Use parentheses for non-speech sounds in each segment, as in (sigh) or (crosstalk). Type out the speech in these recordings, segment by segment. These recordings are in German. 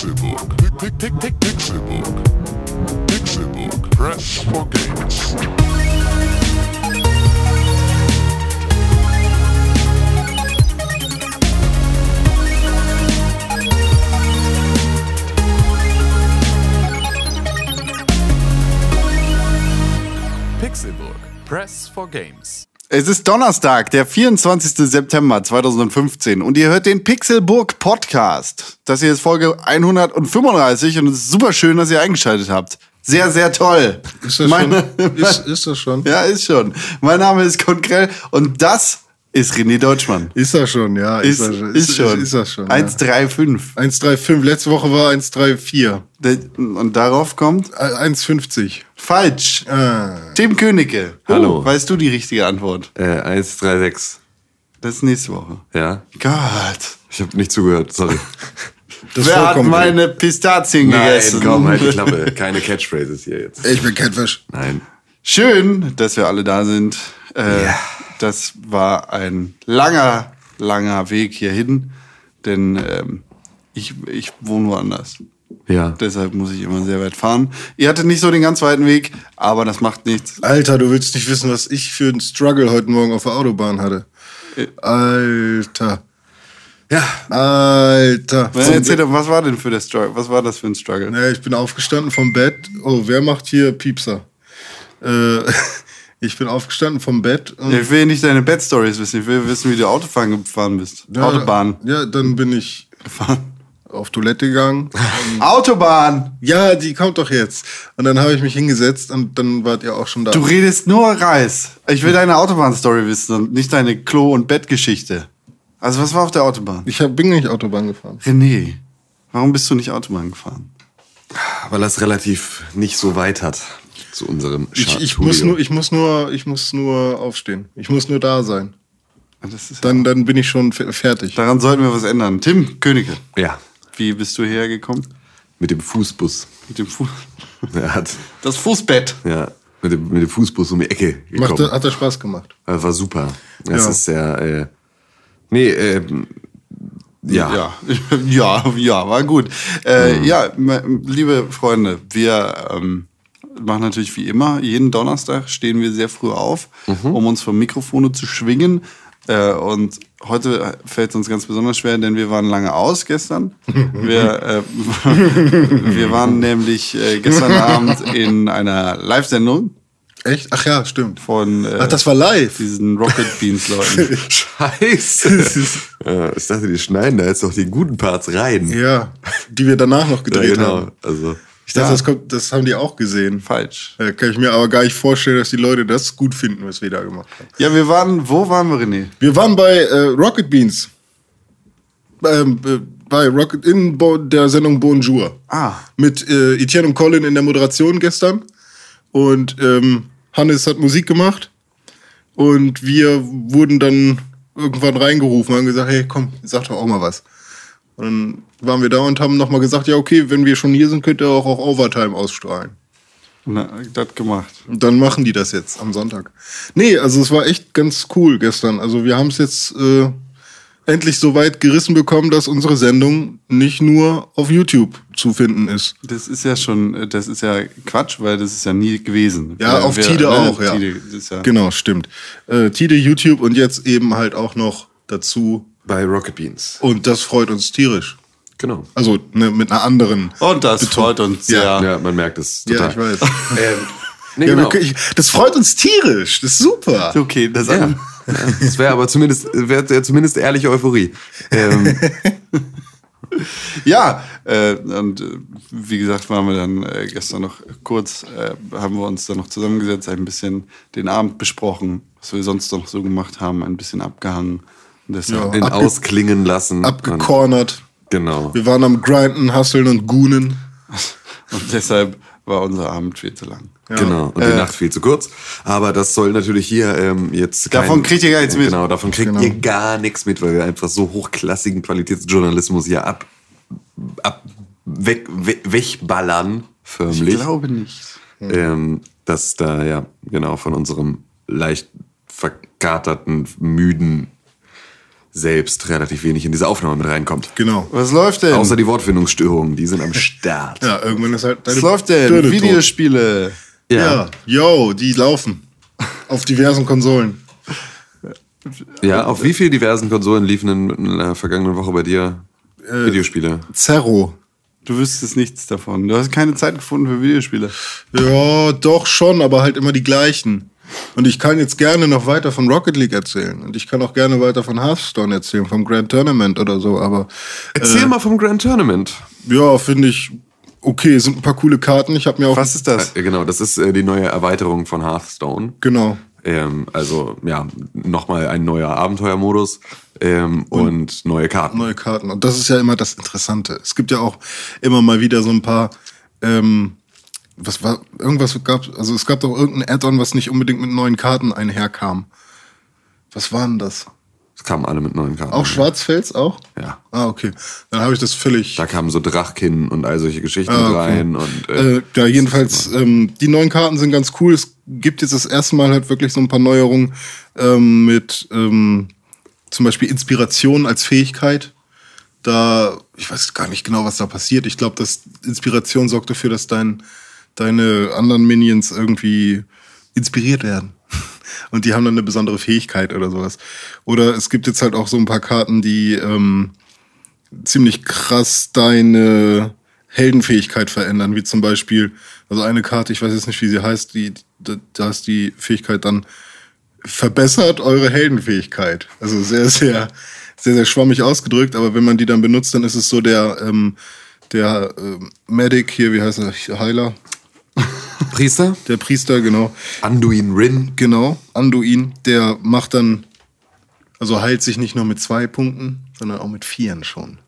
Pixelbook. Pick, Pixelbook. Pixelbook. Press for games. Pixelburg. Press for Games. Es ist Donnerstag, der 24. September 2015 und ihr hört den Pixelburg Podcast. Das hier ist Folge 135 und es ist super schön, dass ihr eingeschaltet habt. Sehr, sehr toll. Ist das, Meine- schon? Ist, ist das schon? (laughs) Ja, ist schon. Mein Name ist Konkrell und das ist René Deutschmann. Ist das schon, ja. Ist, das schon. ist schon. Ist, das schon. 135. 1,35. Letzte Woche war 1,34. Und darauf kommt Äh, 1,50. falsch. Ah. Tim Königke. Hallo. Oh, weißt du die richtige Antwort? Äh, 136. Das ist nächste Woche. Ja. Gott. Ich habe nicht zugehört, sorry. (laughs) Das ist Wer hat meine Pistazien Nein, gegessen? komm, halt die Klappe. (laughs) Keine Catchphrases hier jetzt. Ich bin Catfish. Nein. Schön, dass wir alle da sind. Äh, Das war ein langer, langer Weg hierhin, denn ähm, ich, ich wohne woanders. Ja. Deshalb muss ich immer sehr weit fahren. Ihr hattet nicht so den ganz weiten Weg, aber das macht nichts. Alter, du willst nicht wissen, was ich für einen Struggle heute Morgen auf der Autobahn hatte. Äh. Alter. Ja. Alter. Was, erzähl doch, was war denn für der Struggle? Was war das für ein Struggle? Ja, ich bin aufgestanden vom Bett. Oh, wer macht hier Piepser? Äh, (laughs) ich bin aufgestanden vom Bett. Und Ich will nicht deine Bad-Stories wissen. Ich will wissen, wie du Autofahren gefahren bist. Ja, Autobahn Ja, dann bin ich gefahren. auf Toilette gegangen. (laughs) Autobahn! ja, die kommt doch jetzt. Und dann habe ich mich hingesetzt und dann wart ihr auch schon da. Du redest nur Reis. Ich will deine Autobahn-Story wissen und nicht deine Klo- und Bettgeschichte. Also was war auf der Autobahn? ich hab, bin nicht Autobahn gefahren. René, warum bist du nicht Autobahn gefahren? Weil das relativ nicht so weit hat zu unserem Ich, ich, Studio. muss nur, ich, muss nur, ich muss nur aufstehen. Ich muss nur da sein. Das ist, Dann, dann bin ich schon fe- fertig. daran sollten wir was ändern. Tim Königke, Ja. wie bist du hergekommen? Mit dem Fußbus. Mit dem Fu (laughs) Er hat, das Fußbett. ja, mit dem, mit dem Fußbus um die Ecke Macht, gekommen. hat er Spaß gemacht. Das war super. Das Ja. ist sehr, äh, nee, ähm, ja. Ja, (laughs) ja, ja, war gut. Äh, Ja, me- liebe Freunde, wir ähm, machen natürlich wie immer, jeden Donnerstag stehen wir sehr früh auf, um uns vom Mikrofone zu schwingen. Äh, und heute fällt es uns ganz besonders schwer, denn wir waren lange aus gestern. (laughs) Wir, äh, (laughs) wir waren nämlich äh, gestern (laughs) Abend in einer Live-Sendung Echt? Ach ja, stimmt. von äh, Ach, das war live. diesen Rocket Beans Leuten. Scheiße. ja, ich dachte, die schneiden da jetzt noch die guten Parts rein. Ja, die wir danach noch Ja, gedreht genau. haben. Also, Ich dachte, Ja. das, kommt, das haben die auch gesehen. Falsch. Da kann ich mir aber gar nicht vorstellen, dass die Leute das gut finden, was wir da gemacht haben. Ja, wir waren, wo waren wir, René? Wir waren bei äh, Rocket Beans. Ähm, äh, bei Rocket in der Sendung Bonjour. Ah. Mit äh, Etienne und Colin in der Moderation gestern. Und ähm, Hannes hat Musik gemacht. Und wir wurden dann irgendwann reingerufen und haben gesagt, hey, komm, sag doch auch mal was. Und dann waren wir da und haben nochmal gesagt, ja, okay, wenn wir schon hier sind, könnt ihr auch, auch Overtime ausstrahlen. Na, das gemacht. Und dann machen die das jetzt am Sonntag. Nee, also es war echt ganz cool gestern. Also wir haben es jetzt äh, endlich so weit gerissen bekommen, dass unsere Sendung nicht nur auf YouTube zu finden ist. Das ist ja schon, das ist ja Quatsch, weil das ist ja nie gewesen. Ja, Wer- auf wer- Tide ne, auch, ja. Tide, ja. Genau, stimmt. Äh, Tide, YouTube und jetzt eben halt auch noch dazu. bei Rocket Beans. Und das freut uns tierisch. Genau. Also ne, mit einer anderen. Und das freut uns sehr. Ja. Ja, man merkt es Ja, total. ich weiß. (laughs) Ähm, nee, Ja, genau. wir, ich, das freut uns tierisch. Das ist super. Okay, das Ja. ja. Das wäre aber zumindest, wäre ja zumindest ehrliche Euphorie. Ähm, (laughs) Ja, äh, und äh, wie gesagt, waren wir dann äh, gestern noch kurz, äh, haben wir uns dann noch zusammengesetzt, ein bisschen den Abend besprochen, was wir sonst noch so gemacht haben, ein bisschen abgehangen. Und deshalb, Ja. Abge- ausklingen lassen. Abgecornert. Genau. Wir waren am Grinden, Hasseln und Gunen. (laughs) und deshalb war unser Abend viel zu lang. Genau. Und die Nacht viel zu kurz. Aber das soll natürlich hier ähm, jetzt. Davon kriegt ihr gar nichts mit. Genau, davon kriegt Genau. ihr gar nichts mit, weil wir einfach so hochklassigen Qualitätsjournalismus hier ab, ab weg, weg, wegballern, Ich förmlich. glaube nicht. ähm, dass da ja genau von unserem leicht verkaterten, müden selbst relativ wenig in diese Aufnahme mit reinkommt. Genau. Was läuft denn? Außer die Wortfindungsstörungen, die sind am Start. (laughs) Ja, irgendwann ist halt deine Was läuft denn? Tot. Videospiele. Ja, yo, die laufen. Auf diversen Konsolen. Ja, auf wie vielen diversen Konsolen liefen in, in der vergangenen Woche bei dir Videospiele? Zerro. Du wüsstest nichts davon. Du hast keine Zeit gefunden für Videospiele. Ja, doch schon, aber halt immer die gleichen. Und ich kann jetzt gerne noch weiter von Rocket League erzählen. Und ich kann auch gerne weiter von Hearthstone erzählen, vom Grand Tournament oder so. Aber Erzähl mal vom Grand Tournament. ja, finde ich okay. Sind ein paar coole Karten. Ich habe mir auch. Was ist das? Äh, genau, das ist äh, die neue Erweiterung von Hearthstone. Genau. Ähm, also ja, nochmal ein neuer Abenteuermodus ähm, und, neue Karten. Neue Karten. Und das ist ja immer das Interessante. Es gibt ja auch immer mal wieder so ein paar. Ähm, was war irgendwas gab also es gab doch irgendein Add-on was nicht unbedingt mit neuen Karten einherkam was war denn das Das kamen alle mit neuen Karten. auch Schwarzfels auch Ja. ah okay dann habe ich das völlig Da kamen so Drachkin und all solche Geschichten Ah, okay. rein. Und, äh, Äh, ja, jedenfalls, ähm, die neuen Karten sind ganz cool. Es gibt jetzt das erste Mal halt wirklich so ein paar Neuerungen ähm, mit ähm, zum Beispiel Inspiration als Fähigkeit. Da, ich weiß gar nicht genau, was da passiert. Ich glaube, dass Inspiration sorgt dafür, dass dein, deine anderen Minions irgendwie inspiriert werden. (laughs) Und die haben dann eine besondere Fähigkeit oder sowas. Oder es gibt jetzt halt auch so ein paar Karten, die ähm, ziemlich krass deine Heldenfähigkeit verändern, wie zum Beispiel, also eine Karte, ich weiß jetzt nicht, wie sie heißt, die, da, ist die Fähigkeit dann verbessert eure Heldenfähigkeit. Also sehr, sehr, sehr, sehr schwammig ausgedrückt, aber wenn man die dann benutzt, dann ist es so der, ähm, der ähm, Medic hier, wie heißt er, Heiler, Priester? der Priester, genau, Anduin Rin. Genau, Anduin, der macht dann, also heilt sich nicht nur mit zwei Punkten, sondern auch mit vieren schon.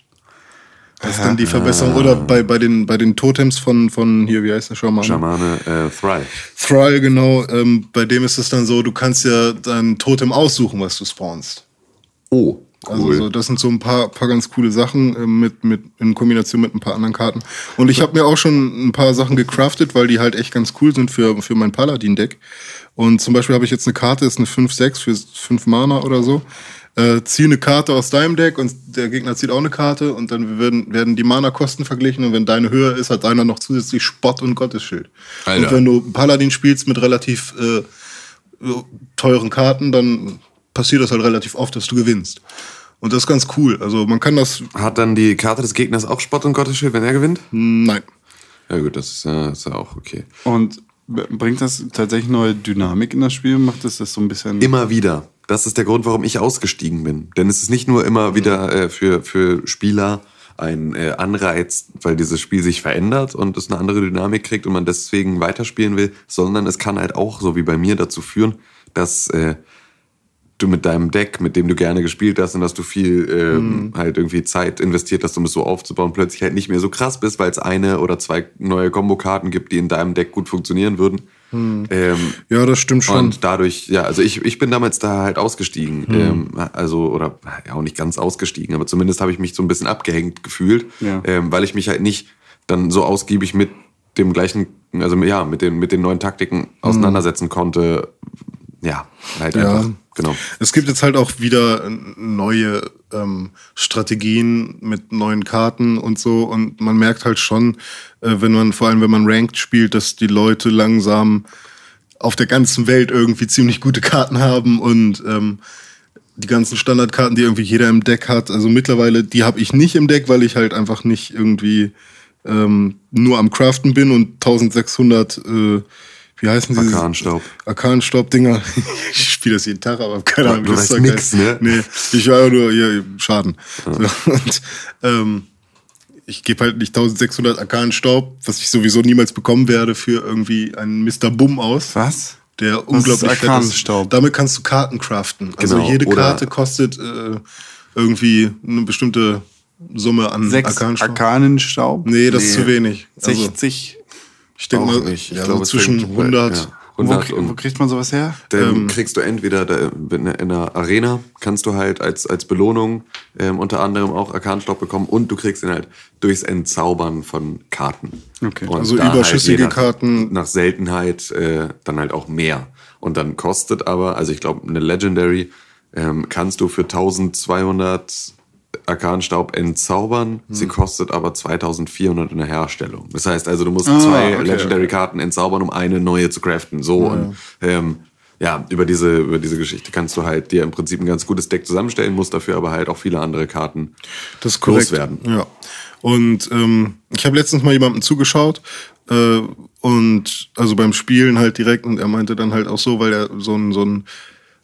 Das ist dann die Verbesserung. Oder bei, bei, den, bei den Totems von, von hier, wie heißt der Schaman? Schamane äh, Thrive. Thrall, genau. Ähm, bei dem ist es dann so, du kannst ja dein Totem aussuchen, was du spawnst. Oh, Also cool. so, das sind so ein paar, paar ganz coole Sachen äh, mit, mit, in Kombination mit ein paar anderen Karten. Und ich habe mir auch schon ein paar Sachen gecraftet, weil die halt echt ganz cool sind für, für mein Paladin-Deck. Und zum Beispiel habe ich jetzt eine Karte, ist eine 5-6 für 5 Mana oder so. Äh, zieh eine Karte aus deinem Deck und der Gegner zieht auch eine Karte und dann werden, werden die Mana-Kosten verglichen und wenn deine höher ist, hat deiner noch zusätzlich Spott und Gottesschild. Alter. Und wenn du Paladin spielst mit relativ äh, so teuren Karten, dann passiert das halt relativ oft, dass du gewinnst. Und das ist ganz cool. Also man kann das. Hat dann die Karte des Gegners auch Spott und Gottesschild, wenn er gewinnt? Nein. Ja gut, das ist, ja, ist ja auch okay. Und bringt das tatsächlich neue Dynamik in das Spiel? Macht es das so ein bisschen. Immer wieder. Das ist der Grund, warum ich ausgestiegen bin. Denn es ist nicht nur immer wieder äh, für, für Spieler ein äh, Anreiz, weil dieses Spiel sich verändert und es eine andere Dynamik kriegt und man deswegen weiterspielen will, sondern es kann halt auch, so wie bei mir, dazu führen, dass äh, du mit deinem Deck, mit dem du gerne gespielt hast und dass du viel ähm, halt irgendwie Zeit investiert hast, um es so aufzubauen, plötzlich halt nicht mehr so krass bist, weil es eine oder zwei neue Kombokarten gibt, die in deinem Deck gut funktionieren würden. Ähm, Ja, das stimmt schon. und dadurch, ja, also ich, ich bin damals da halt ausgestiegen. Ähm, also, oder ja auch nicht ganz ausgestiegen, aber zumindest habe ich mich so ein bisschen abgehängt gefühlt, Ja. ähm, weil ich mich halt nicht dann so ausgiebig mit dem gleichen, also ja, mit den, mit den neuen Taktiken auseinandersetzen konnte. Ja, halt Ja. einfach. Genau. Es gibt jetzt halt auch wieder neue ähm, Strategien mit neuen Karten und so. Und man merkt halt schon, äh, wenn man, vor allem wenn man Ranked spielt, dass die Leute langsam auf der ganzen Welt irgendwie ziemlich gute Karten haben und ähm, die ganzen Standardkarten, die irgendwie jeder im Deck hat. Also mittlerweile, die habe ich nicht im Deck, weil ich halt einfach nicht irgendwie ähm, nur am Craften bin und 1600, äh, wie heißen sie? Arkanstaub. Arkanstaub-Dinger. (laughs) ich spiele das jeden Tag, aber hab keine Ahnung, wie das Zeug nix, ne? Nee, ich war ja nur hier, Schaden. So, und ähm, ich gebe halt nicht 1600 Arkanstaub, was ich sowieso niemals bekommen werde, für irgendwie einen Mr. Bumm aus. Was? Der Was unglaublich ist fett ist. Damit kannst du Karten craften. Also Genau, jede oder- Karte kostet äh, irgendwie eine bestimmte Summe an Sechs Arkanenstaub. Arkanenstaub? nee, das ist Nee. zu wenig. Also, 60. ich denke Auch mal, nicht. Ich ja, glaube, so zwischen fängt- 100. ja, Wo, 100 wo und kriegt man sowas her? Dann Ähm, kriegst du entweder da, in der- in der Arena kannst du halt als, als Belohnung ähm, unter anderem auch Arkanstaub bekommen und du kriegst ihn halt durchs Entzaubern von Karten. Okay. Und Also halt überschüssige nach, Karten. Nach Seltenheit äh, dann halt auch mehr. Und dann kostet aber, also ich glaube, eine Legendary ähm, kannst du für 1200 Arkanstaub entzaubern. Sie kostet aber 2400 in der Herstellung. Das heißt also, du musst zwei okay, Legendary-Karten entzaubern, um eine neue zu craften. So und ähm, ja, über diese, über diese Geschichte kannst du halt dir im Prinzip ein ganz gutes Deck zusammenstellen, musst dafür aber halt auch viele andere Karten Das ist korrekt. loswerden. Ja. Und ähm, ich habe letztens mal jemandem zugeschaut äh, und also beim Spielen halt direkt und er meinte dann halt auch so, weil er so ein so ein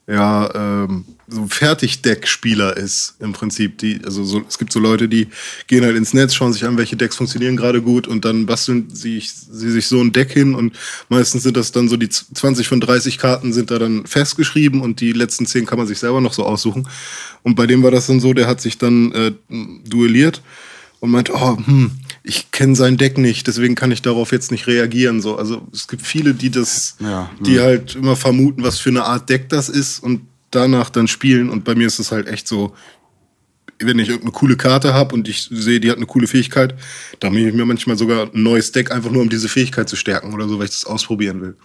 ja ähm, so ein Fertigdeck-Spieler ist im Prinzip. Die also so, es gibt so Leute, die gehen halt ins Netz, schauen sich an, welche Decks funktionieren gerade gut und dann basteln sie, sie sich so ein Deck hin und meistens sind das dann so die 20 von 30 Karten sind da dann festgeschrieben und die letzten 10 kann man sich selber noch so aussuchen. Und bei dem war das dann so, der hat sich dann äh, duelliert und meinte, oh, hm, ich kenne sein Deck nicht, deswegen kann ich darauf jetzt nicht reagieren. So, also es gibt viele, die das, Ja, die halt immer vermuten, was für eine Art Deck das ist und danach dann spielen. Und bei mir ist es halt echt so, wenn ich irgendeine coole Karte habe und ich sehe, die hat eine coole Fähigkeit, dann nehme ich mir manchmal sogar ein neues Deck, einfach nur um diese Fähigkeit zu stärken oder so, weil ich das ausprobieren will.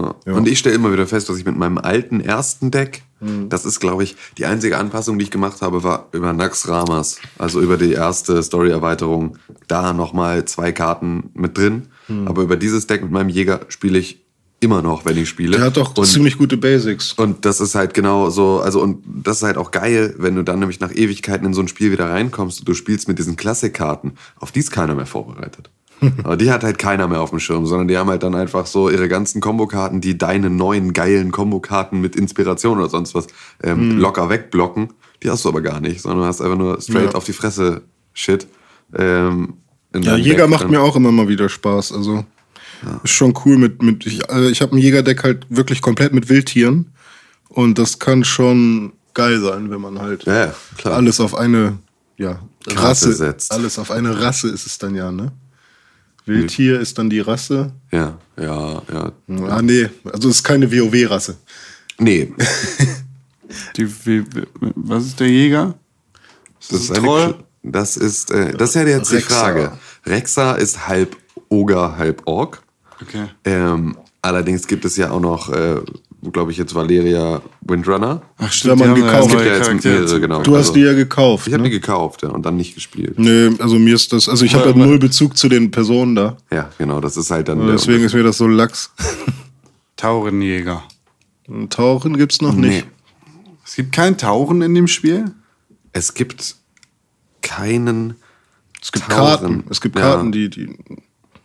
Ja. Und ich stelle immer wieder fest, dass ich mit meinem alten ersten Deck, Hm. das ist, glaube ich, die einzige Anpassung, die ich gemacht habe, war über Nax Ramas. Also über die erste Story-Erweiterung. Da nochmal zwei Karten mit drin. Hm. Aber über dieses Deck mit meinem Jäger spiele ich immer noch, wenn ich spiele. Der hat doch und, ziemlich gute Basics. und das ist halt genau so, also und das ist halt auch geil, wenn du dann nämlich nach Ewigkeiten in so ein Spiel wieder reinkommst und du spielst mit diesen Klassikkarten, auf die ist keiner mehr vorbereitet. (laughs) Aber die hat halt keiner mehr auf dem Schirm, sondern die haben halt dann einfach so ihre ganzen Kombokarten, die deine neuen geilen Kombokarten mit Inspiration oder sonst was ähm, locker wegblocken. Die hast du aber gar nicht, sondern du hast einfach nur straight Ja. auf die Fresse Shit. Ähm, Ja, Jäger Deck macht mir auch immer mal wieder Spaß. Also ist schon cool mit mit ich, äh, ich habe ein Jägerdeck halt wirklich komplett mit Wildtieren und das kann schon geil sein, wenn man halt Ja, ja, klar. alles auf eine ja, Rasse setzt. alles auf eine Rasse ist es dann ja, ne? Wildtier ist dann die Rasse. Ja, ja, ja. Ah nee, also es ist keine WoW Rasse. Nee, (laughs) Die, wie, was ist der Jäger? Das ist, ein eine, Troll? Kl- das ist, äh, das ist ja jetzt die Rexa. Frage. Rexa ist halb Oger, halb Ork. Okay. Ähm, allerdings gibt es ja auch noch, äh, glaube ich, jetzt Valeria Windrunner. Ach Ja, man die haben gekauft. Es gibt ja jetzt mehrere, genau. Du hast Also, die ja gekauft. Ich habe ne? die gekauft ja, und dann nicht gespielt. Nee, also mir ist das, also ich habe Aber- halt null Bezug zu den Personen da. Ja, genau, das ist halt dann der Deswegen ist mir das so lax. (laughs) Taurenjäger. Und Tauchen gibt's noch Nee. nicht. Es gibt kein Tauchen in dem Spiel? Es gibt keinen. Es gibt Tauren. Karten. Es gibt Ja. Karten, die, die.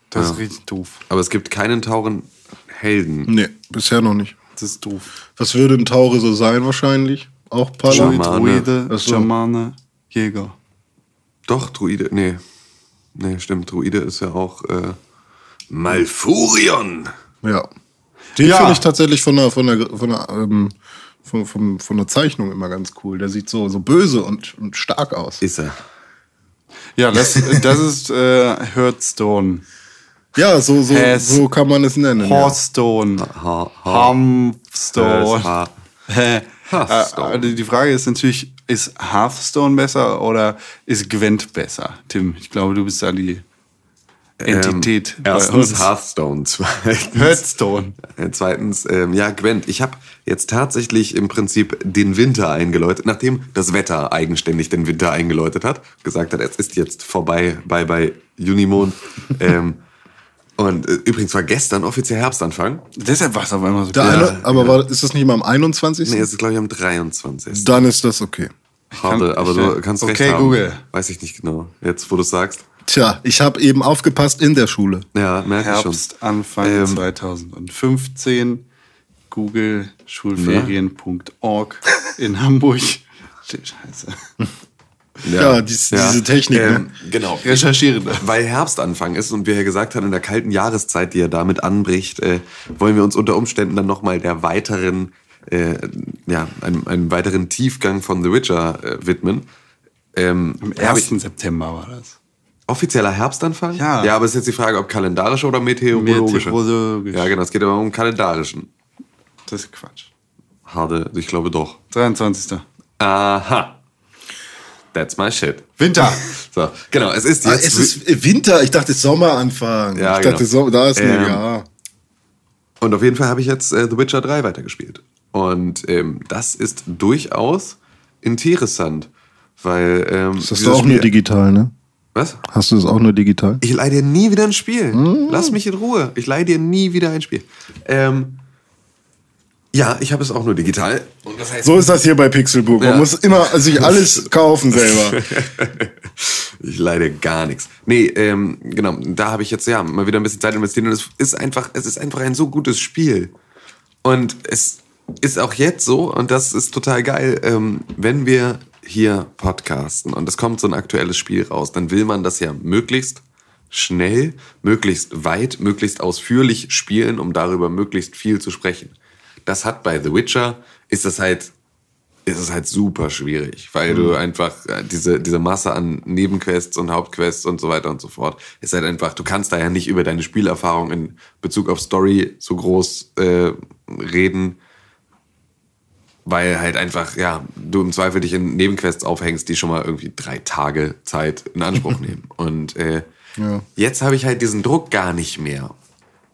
Das ist richtig doof. Aber es gibt keinen Tauren Helden. Nee, bisher noch nicht. Das ist doof. Was würde ein Taure so sein wahrscheinlich? Auch Pala? Schama- Druide, Ach so. Schamane, Jäger. Doch, Druide. Nee. Nee, stimmt. Druide ist ja auch äh, Malfurion. Ja. Den Ja. finde ich tatsächlich von der, von der, von der, ähm, von, von, von der Zeichnung immer ganz cool. Der sieht so, so böse und, und stark aus. Ist er. Ja, das, das ist äh, Hearthstone. Ja, so, so, Has- so kann man es nennen. Ja. Hearthstone. Ha, ha. Hearthstone. (laughs) Hearthstone. Äh, also die Frage ist natürlich, ist Hearthstone besser oder ist Gwent besser? Tim, ich glaube, du bist da die Entität. Ähm, erstens. Hearthstone. (laughs) Zweitens, Hearthstone. Äh, Zweitens, ähm, ja, Gwent. Ich habe jetzt tatsächlich im Prinzip den Winter eingeläutet, nachdem das Wetter eigenständig den Winter eingeläutet hat, gesagt hat, es ist jetzt vorbei, bye bye Junimond. (laughs) ähm, und äh, übrigens war gestern offiziell Herbstanfang. Deshalb war es auf einmal so Der klar. eine, aber war, ist das nicht mal am 21.? Nee, es ist glaube ich am 23. Dann ist das okay. Harte, aber du kannst okay, recht haben. Google. Weiß ich nicht genau. Jetzt, wo du sagst. Tja, ich habe eben aufgepasst in der Schule. Ja, merke ich schon. Herbst, Anfang Ähm, 2015. Google Schulferien.org in Hamburg. (laughs) Scheiße. Ja, dies- diese Technik, ne? Genau. Recherchiere da. Weil Herbstanfang ist und wir ja gesagt haben, in der kalten Jahreszeit, die ja damit anbricht, äh, wollen wir uns unter Umständen dann nochmal der weiteren, äh, ja, einem, einem weiteren Tiefgang von The Witcher äh, widmen. Ähm, Am hab 1. September war das. Offizieller Herbstanfang? Ja. Ja, aber es ist jetzt die Frage, ob kalendarischer oder meteorologischer. Meteorologisch. Ja, genau, es geht aber um kalendarischen. Das ist Quatsch. Harte, ich glaube doch. 23. Aha. That's my shit. Winter. (laughs) So, genau, es ist Ah, jetzt. es ist Winter, ich dachte Sommeranfang. Ja, ich dachte, genau. so, da ist ein Ähm, ja. und auf jeden Fall habe ich jetzt äh, The Witcher 3 weitergespielt. Und ähm, das ist durchaus interessant, weil ähm, Das hast du auch nur Spiel- digital, ne? Was? Hast du das auch nur digital? Ich leih dir nie wieder ein Spiel. Lass mich in Ruhe. Ich leih dir nie wieder ein Spiel. Ähm, ja, ich habe es auch nur digital. Und das heißt, So ist das hier bei Pixelbook. Ja. Man muss immer sich alles kaufen selber. (laughs) Ich leide gar nichts. Nee, ähm, genau, da habe ich jetzt ja mal wieder ein bisschen Zeit investiert und es ist einfach, es ist einfach ein so gutes Spiel. Und es ist auch jetzt so, und das ist total geil, ähm, wenn wir hier podcasten und es kommt so ein aktuelles Spiel raus, dann will man das ja möglichst schnell, möglichst weit, möglichst ausführlich spielen, um darüber möglichst viel zu sprechen. Das hat bei The Witcher, ist das halt ist es halt super schwierig, weil du einfach äh, diese, diese Masse an Nebenquests und Hauptquests und so weiter und so fort, ist halt einfach, du kannst da ja nicht über deine Spielerfahrung in Bezug auf Story so groß äh, reden, weil halt einfach, ja, du im Zweifel dich in Nebenquests aufhängst, die schon mal irgendwie drei Tage Zeit in Anspruch (laughs) nehmen. Und äh, Ja. jetzt habe ich halt diesen Druck gar nicht mehr.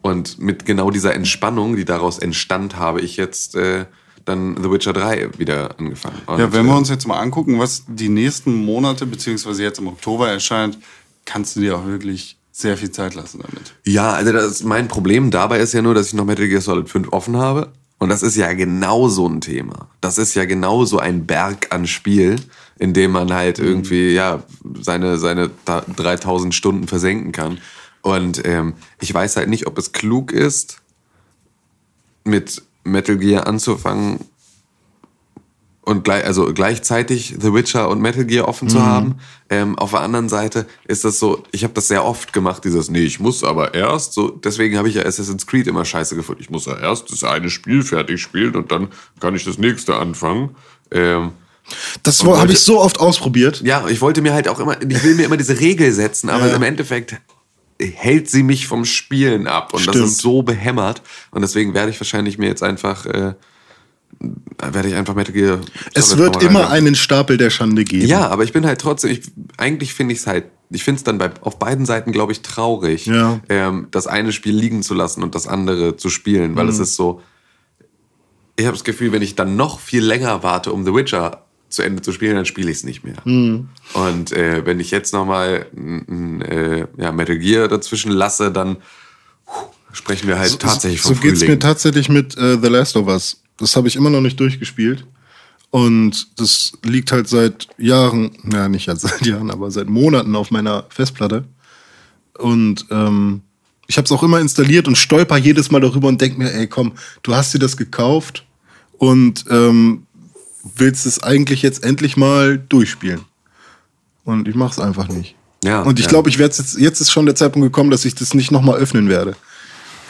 Und mit genau dieser Entspannung, die daraus entstand, habe ich jetzt äh, dann The Witcher 3 wieder angefangen. Und, Ja, wenn wir äh, uns jetzt mal angucken, was die nächsten Monate, beziehungsweise jetzt im Oktober erscheint, kannst du dir auch wirklich sehr viel Zeit lassen damit. Ja, also das, mein Problem dabei ist ja nur, dass ich noch Metal Gear Solid 5 offen habe. Und das ist ja genau so ein Thema. Das ist ja genau so ein Berg an Spiel, in dem man halt irgendwie, ja, seine, seine ta- 3000 Stunden versenken kann. Und ähm, ich weiß halt nicht, ob es klug ist, mit Metal Gear anzufangen und gleich, also gleichzeitig The Witcher und Metal Gear offen zu haben. Ähm, auf der anderen Seite ist das so, ich habe das sehr oft gemacht, dieses, nee, ich muss aber erst, so, deswegen habe ich ja Assassin's Creed immer scheiße gefunden. Ich muss ja erst das eine Spiel fertig spielen und dann kann ich das nächste anfangen. Ähm, Das habe ich so oft ausprobiert. ja, ich wollte mir halt auch immer, ich will mir immer diese Regel setzen, aber Ja. im Endeffekt hält sie mich vom Spielen ab und das Stimmt. ist so behämmert und deswegen werde ich wahrscheinlich mir jetzt einfach, äh, werde ich einfach Metal Gear. Es wird immer einen Stapel der Schande geben. Ja, aber ich bin halt trotzdem, ich, eigentlich finde ich es halt, ich finde es dann bei, auf beiden Seiten, glaube ich, traurig, Ja. ähm, das eine Spiel liegen zu lassen und das andere zu spielen, weil es Mhm. ist so, ich habe das Gefühl, wenn ich dann noch viel länger warte, um The Witcher zu Ende zu spielen, dann spiele ich es nicht mehr. Mhm. Und äh, wenn ich jetzt nochmal äh, ja, Metal Gear dazwischen lasse, dann puh, sprechen wir halt tatsächlich so vom geht's mir Frühling. tatsächlich mit äh, The Last of Us. Das habe ich immer noch nicht durchgespielt. Und das liegt halt seit Jahren, ja nicht jetzt (laughs) seit Jahren, aber seit Monaten auf meiner Festplatte. Und ähm, ich habe es auch immer installiert und stolper jedes Mal darüber und denk mir, ey komm, du hast dir das gekauft und ähm, willst es eigentlich jetzt endlich mal durchspielen. Und ich mach's einfach nicht. Ja, und ich ja. glaube, ich werde jetzt, jetzt ist schon der Zeitpunkt gekommen, dass ich das nicht nochmal öffnen werde.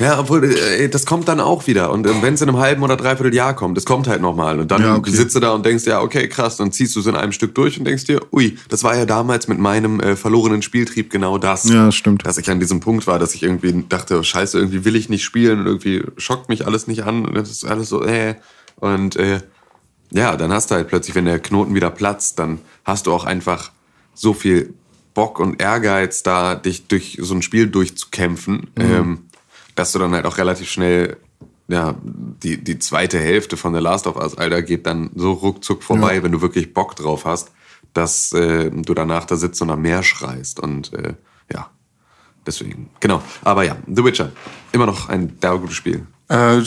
Ja, obwohl, äh, das kommt dann auch wieder. Und wenn es in einem halben oder dreiviertel Jahr kommt, das kommt halt nochmal. Und dann Ja, okay. sitzt du da und denkst, ja, okay, krass, dann ziehst du es in einem Stück durch und denkst dir, ui, das war ja damals mit meinem äh, verlorenen Spieltrieb genau das. Ja, stimmt. Dass ich an diesem Punkt war, dass ich irgendwie dachte, oh, scheiße, irgendwie will ich nicht spielen und irgendwie schockt mich alles nicht an und das ist alles so, äh. Und äh, ja, dann hast du halt plötzlich, wenn der Knoten wieder platzt, dann hast du auch einfach so viel Bock und Ehrgeiz da, dich durch so ein Spiel durchzukämpfen, ähm, dass du dann halt auch relativ schnell, ja, die, die zweite Hälfte von The Last of Us, Alter, geht dann so ruckzuck vorbei, wenn du wirklich Bock drauf hast, dass äh, du danach da sitzt und nach mehr schreist und äh, ja, deswegen, genau. Aber ja, The Witcher, immer noch ein derbe gutes Spiel. Äh,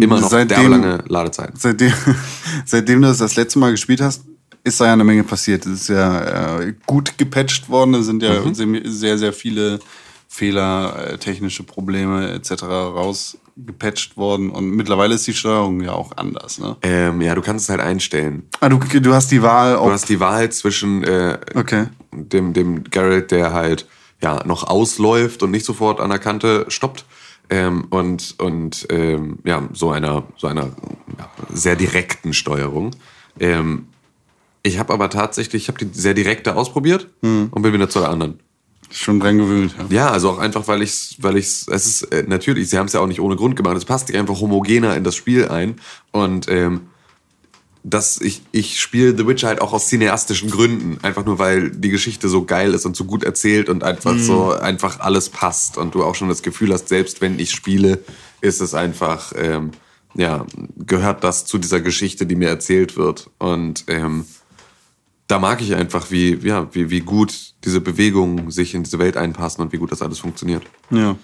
Immer noch seitdem, lange Ladezeit. seitdem, (laughs) seitdem du das das letzte Mal gespielt hast, ist da ja eine Menge passiert. Es ist ja äh, gut gepatcht worden. Es sind ja Mhm. sehr, sehr viele Fehler, äh, technische Probleme etc. rausgepatcht worden. Und mittlerweile ist die Steuerung ja auch anders. Ne? Ähm, ja, du kannst es halt einstellen. Ah, du, du hast die Wahl, Du hast die Wahl zwischen äh, Okay. dem, dem Garrett, der halt ja noch ausläuft und nicht sofort an der Kante stoppt. Ähm, und und ähm, ja, so einer, so einer ja, sehr direkten Steuerung. Ähm, ich habe aber tatsächlich, ich habe die sehr direkte ausprobiert und bin wieder zu der anderen. schon dran gewöhnt. Ja. Ja, also auch einfach, weil ich weil ich's, es ist äh, natürlich, sie haben es ja auch nicht ohne Grund gemacht, es passt sich einfach homogener in das Spiel ein und ähm, dass ich, ich spiele The Witcher halt auch aus cineastischen Gründen. Einfach nur, weil die Geschichte so geil ist und so gut erzählt und einfach so einfach alles passt und du auch schon das Gefühl hast, selbst wenn ich spiele, ist es einfach ähm, ja, gehört das zu dieser Geschichte, die mir erzählt wird. Und ähm, da mag ich einfach, wie, ja, wie, wie gut diese Bewegungen sich in diese Welt einpassen und wie gut das alles funktioniert. Ja.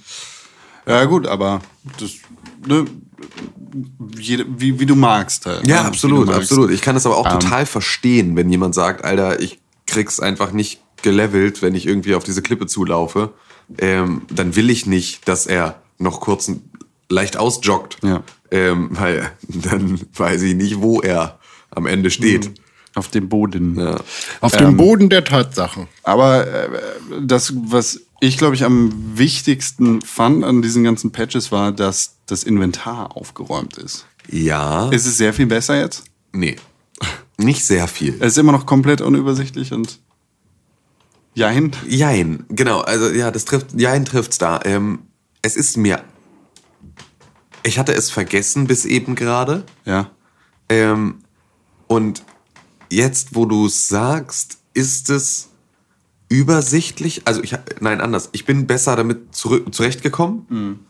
Ja, gut, aber das, ne, jede, wie, wie du magst halt. Ja, ne? absolut, magst. absolut. Ich kann es aber auch Ähm. total verstehen, wenn jemand sagt, Alter, ich krieg's einfach nicht gelevelt, wenn ich irgendwie auf diese Klippe zulaufe. Ähm, dann will ich nicht, dass er noch kurz leicht ausjoggt. Ja. Ähm, weil dann weiß ich nicht, wo er am Ende steht. Auf dem Boden. Ja. Auf Ähm. dem Boden der Tatsachen. Aber äh, das, was ich glaube ich am wichtigsten fand an diesen ganzen Patches war, dass das Inventar aufgeräumt ist. Ja. Ist es sehr viel besser jetzt? nee. Nicht sehr viel. Es ist immer noch komplett unübersichtlich und Jein. Jein, genau. Also ja, das trifft, Jein trifft's da. Ähm, es ist mir. Ich hatte es vergessen bis eben gerade. Ja. Ähm, und jetzt, wo du es sagst, ist es übersichtlich. Also ich, nein, anders. Ich bin besser damit zurechtgekommen.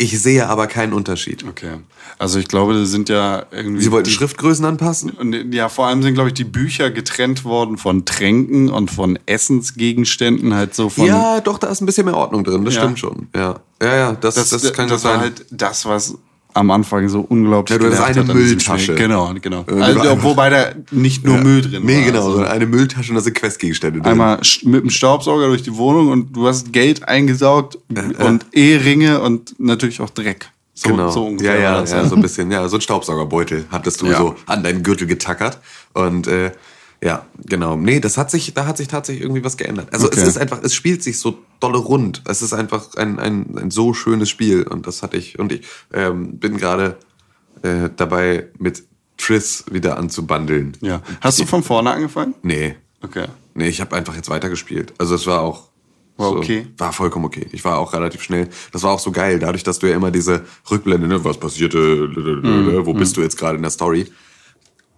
Ich sehe aber keinen Unterschied. Okay. Also ich glaube, das sind ja irgendwie. Sie wollten die, Schriftgrößen anpassen? Und ja, vor allem sind, glaube ich, die Bücher getrennt worden von Tränken und von Essensgegenständen, halt so von. ja, doch, da ist ein bisschen mehr Ordnung drin. Das Ja. stimmt schon. Ja, ja, ja das, das, das, das, kann das gut war sein. halt das, was am Anfang so unglaublich Ja, du hattest genervt eine hat Mülltasche. Genau, genau. Und Also, wobei da nicht nur Müll drin Nee, war. genau, Also sondern eine Mülltasche und da sind Questgegenstände drin. einmal mit dem Staubsauger durch die Wohnung und du hast Geld eingesaugt und Eheringe und natürlich auch Dreck. So, genau. so ungefähr. ja, ja, ja, so ein bisschen, ja, so ein Staubsaugerbeutel hattest du Ja. so an deinen Gürtel getackert. Und äh, ja, genau. Nee, das hat sich, da hat sich tatsächlich irgendwie was geändert. Also Okay. es ist einfach, es spielt sich so dolle rund. Es ist einfach ein, ein, ein so schönes Spiel. Und das hatte ich, und ich ähm, bin gerade äh, dabei, mit Triss wieder anzubandeln. Ja. Hast du von vorne angefangen? Nee. Okay. Nee, ich habe einfach jetzt weitergespielt. Also es war auch War okay. War vollkommen okay. Ich war auch relativ schnell. Das war auch so geil, dadurch, dass du ja immer diese Rückblende, ne, was passierte, Mhm. wo bist du jetzt gerade in der Story?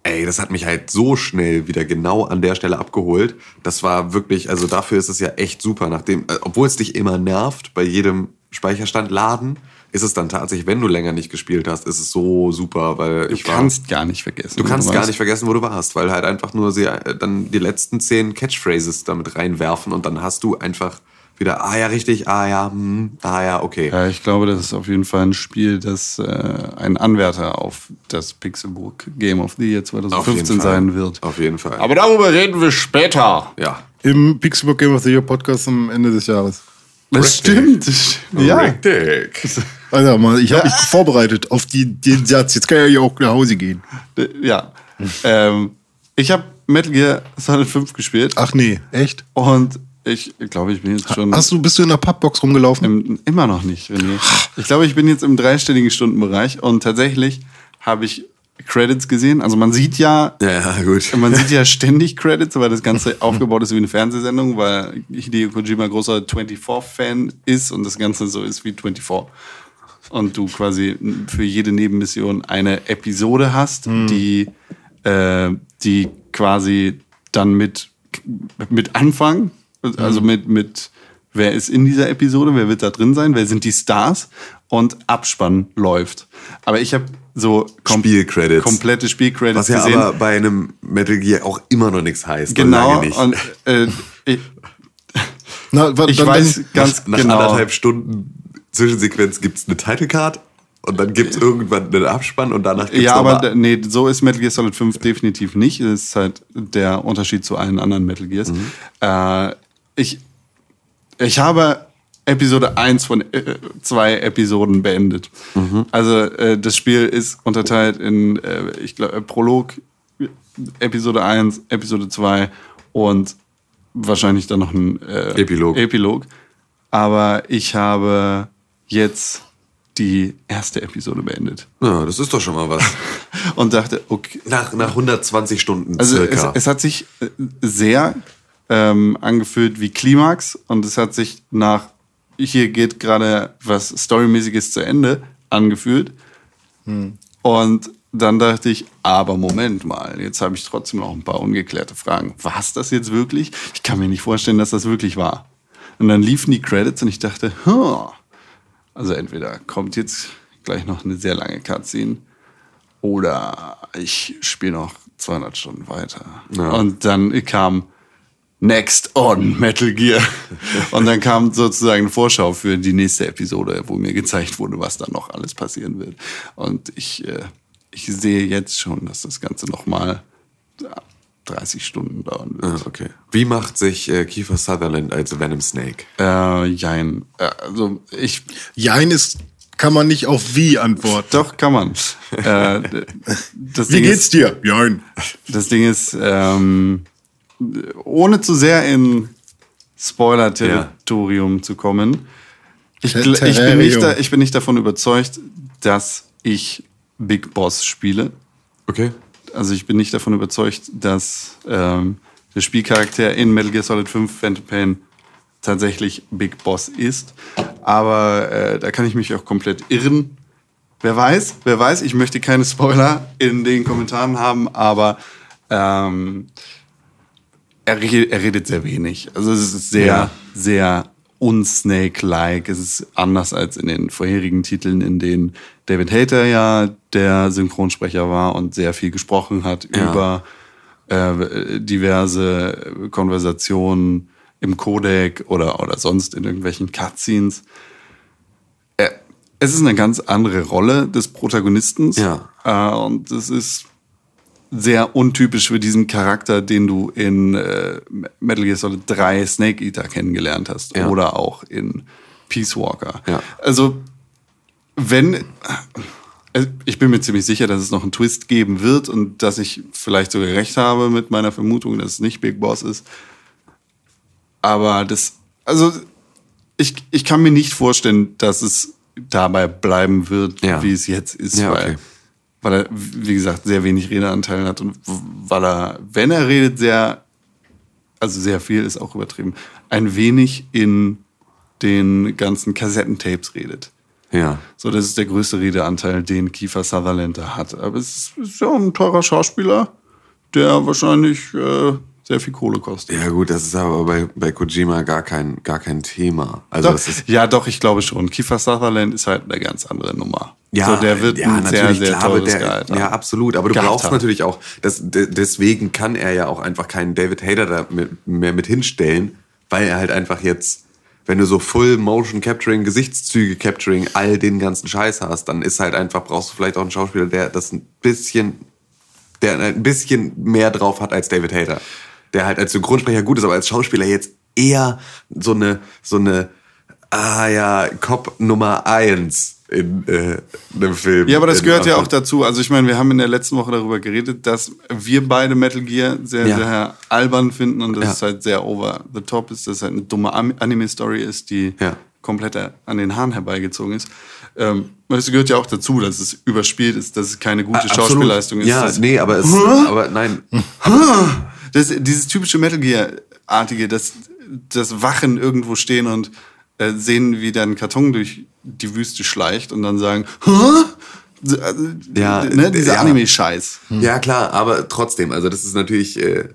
Ey, das hat mich halt so schnell wieder genau an der Stelle abgeholt. Das war wirklich, also dafür ist es ja echt super. Nachdem, äh, obwohl es dich immer nervt bei jedem Speicherstand laden, ist es dann tatsächlich, wenn du länger nicht gespielt hast, ist es so super, weil Du ich war, kannst gar nicht vergessen. Du kannst gar weißt. nicht vergessen, wo du warst, weil halt einfach nur sie äh, dann die letzten zehn Catchphrases damit reinwerfen und dann hast du einfach wieder, ah ja, richtig, ah ja, hm, ah ja, okay. Ja, ich glaube, das ist auf jeden Fall ein Spiel, das äh, ein Anwärter auf das Pixelbook Game of the Year Auf jeden 2015 Fall. sein wird. Auf jeden Fall. Aber darüber reden wir später. ja. Im Pixelbook Game of the Year Podcast am Ende des Jahres. Das stimmt. das stimmt. Ja. Richtig. Also, mal, ich habe mich vorbereitet auf die, den Satz. Jetzt kann ich ja auch nach Hause gehen. Ja. ähm, ich habe Metal Gear Solid 5 gespielt Ach nee, echt? und ich glaube, ich bin jetzt schon Hast du, bist du in der Pappbox rumgelaufen? im, immer noch nicht, René. Ich glaube, ich bin jetzt im dreistelligen Stundenbereich und tatsächlich habe ich Credits gesehen. Also man sieht ja, Ja, ja, gut. man sieht ja ständig Credits, weil das Ganze aufgebaut ist wie eine Fernsehsendung, weil Hideo Kojima großer 24-Fan ist und das Ganze so ist wie 24. Und du quasi für jede Nebenmission eine Episode hast, die, äh, die quasi dann mit, mit Anfang, also mit, mit wer ist in dieser Episode, wer wird da drin sein, wer sind die Stars und Abspann läuft. Aber ich habe so kom Spielcredits. komplette Spielcredits Was ja gesehen. aber bei einem Metal Gear auch immer noch nichts heißt. Genau, Lange nicht. und äh, ich, (laughs) Na, ich dann- weiß dann- ganz Nach genau. anderthalb Stunden Zwischensequenz gibt's eine Titlecard und dann gibt's irgendwann einen Abspann und danach gibt's Ja, aber nee, so ist Metal Gear Solid 5 definitiv nicht. Das ist halt der Unterschied zu allen anderen Metal Gears. Mhm. Äh, ich, ich habe Episode 1 von äh, zwei Episoden beendet. Mhm. Also äh, das Spiel ist unterteilt in, äh, ich glaube, Prolog, Episode 1, Episode 2 und wahrscheinlich dann noch ein äh, Epilog. Epilog. Aber ich habe jetzt die erste Episode beendet Ja, das ist doch schon mal was. (laughs) und dachte, okay. Nach, nach 120 Stunden Also es, circa. es hat sich äh, sehr ähm, angefühlt wie Klimax und es hat sich nach, hier geht gerade was Storymäßiges zu Ende angefühlt. Und dann dachte ich, aber Moment mal, jetzt habe ich trotzdem noch ein paar ungeklärte Fragen. War es das jetzt wirklich? Ich kann mir nicht vorstellen, dass das wirklich war. Und dann liefen die Credits und ich dachte, huh, also entweder kommt jetzt gleich noch eine sehr lange Cutscene. Oder ich spiele noch 200 Stunden weiter. Ja. Und dann kam Next on Metal Gear. Und dann kam sozusagen eine Vorschau für die nächste Episode, wo mir gezeigt wurde, was da noch alles passieren wird. Und ich, äh, ich sehe jetzt schon, dass das Ganze nochmal 30 Stunden dauern Ah, wird. okay. Wie macht sich äh, Kiefer Sutherland als Venom Snake? Äh, jein. Äh, also ich Jein ist, kann man nicht auf wie antworten. Doch, kann man. äh, (laughs) Wie Ding geht's ist, dir? Jein. Das Ding ist, ähm, ohne zu sehr in Spoiler-Territorium zu kommen, ich, ich, bin nicht da, ich bin nicht davon überzeugt, dass ich Big Boss spiele. Okay. Also ich bin nicht davon überzeugt, dass ähm, der Spielcharakter in Metal Gear Solid 5 Phantom Pain tatsächlich Big Boss ist. Aber äh, da kann ich mich auch komplett irren. Wer weiß, wer weiß, ich möchte keine Spoiler in den Kommentaren haben, aber ähm, er, er redet sehr wenig. Also es ist sehr, Ja. sehr unsnake-like. Es ist anders als in den vorherigen Titeln, in denen David Hayter ja der Synchronsprecher war und sehr viel gesprochen hat Ja. über äh, diverse Konversationen im Codec oder, oder sonst in irgendwelchen Cutscenes. Äh, es ist eine ganz andere Rolle des Protagonisten. Ja. Äh, und es ist sehr untypisch für diesen Charakter, den du in äh, Metal Gear Solid 3 Snake Eater kennengelernt hast. Ja. Oder auch in Peace Walker. Ja. Also, wenn. äh, Ich bin mir ziemlich sicher, dass es noch einen Twist geben wird und dass ich vielleicht sogar recht habe mit meiner Vermutung, dass es nicht Big Boss ist. Aber das. Also, ich, ich kann mir nicht vorstellen, dass es dabei bleiben wird, Ja. wie es jetzt ist, Ja, okay. weil er, wie gesagt, sehr wenig Redeanteil hat und weil er, wenn er redet, sehr, also sehr viel ist auch übertrieben, ein wenig in den ganzen Kassettentapes redet. Ja. So, das ist der größte Redeanteil, den Kiefer Sutherland da hat. Aber es ist, ist ja ein teurer Schauspieler, der wahrscheinlich äh, sehr viel Kohle kostet. Ja, gut, das ist aber bei, bei Kojima gar kein, gar kein Thema. Also, Doch, ist, ja, doch, ich glaube schon. Kiefer Sutherland ist halt eine ganz andere Nummer. Ja, so, der wird ja, ein sehr, natürlich, sehr klar, teures der, haben. Ja, absolut. Aber du Gehabt brauchst haben. natürlich auch, das, de- deswegen kann er ja auch einfach keinen David Hayter da mit, mehr mit hinstellen, weil er halt einfach jetzt, wenn du so Full Motion Capturing, Gesichtszüge Capturing, all den ganzen Scheiß hast, dann ist halt einfach, brauchst du vielleicht auch einen Schauspieler, der das ein bisschen, der ein bisschen mehr drauf hat als David Hayter. Der halt als Synchronsprecher gut ist, aber als Schauspieler jetzt eher so eine, so eine, ah ja, Cop Nummer eins in äh, einem Film. Ja, aber das gehört ja auch dazu. Also ich meine, wir haben in der letzten Woche darüber geredet, dass wir beide Metal Gear sehr, Ja. sehr albern finden und dass Ja. es halt sehr over the top ist, dass es halt eine dumme Anime-Story ist, die Ja. komplett an den Haaren herbeigezogen ist. Ähm, es gehört ja auch dazu, dass es überspielt ist, dass es keine gute. Schauspielleistung ist. Ja, nee, aber es, aber nein. Das, dieses typische Metal Gear-artige, dass, dass Wachen irgendwo stehen und äh, sehen, wie dann ein Karton durch die Wüste schleicht und dann sagen, Hä? Ja, ne, dieser ja. Anime-Scheiß. Ja, klar, aber trotzdem, also das ist natürlich, äh,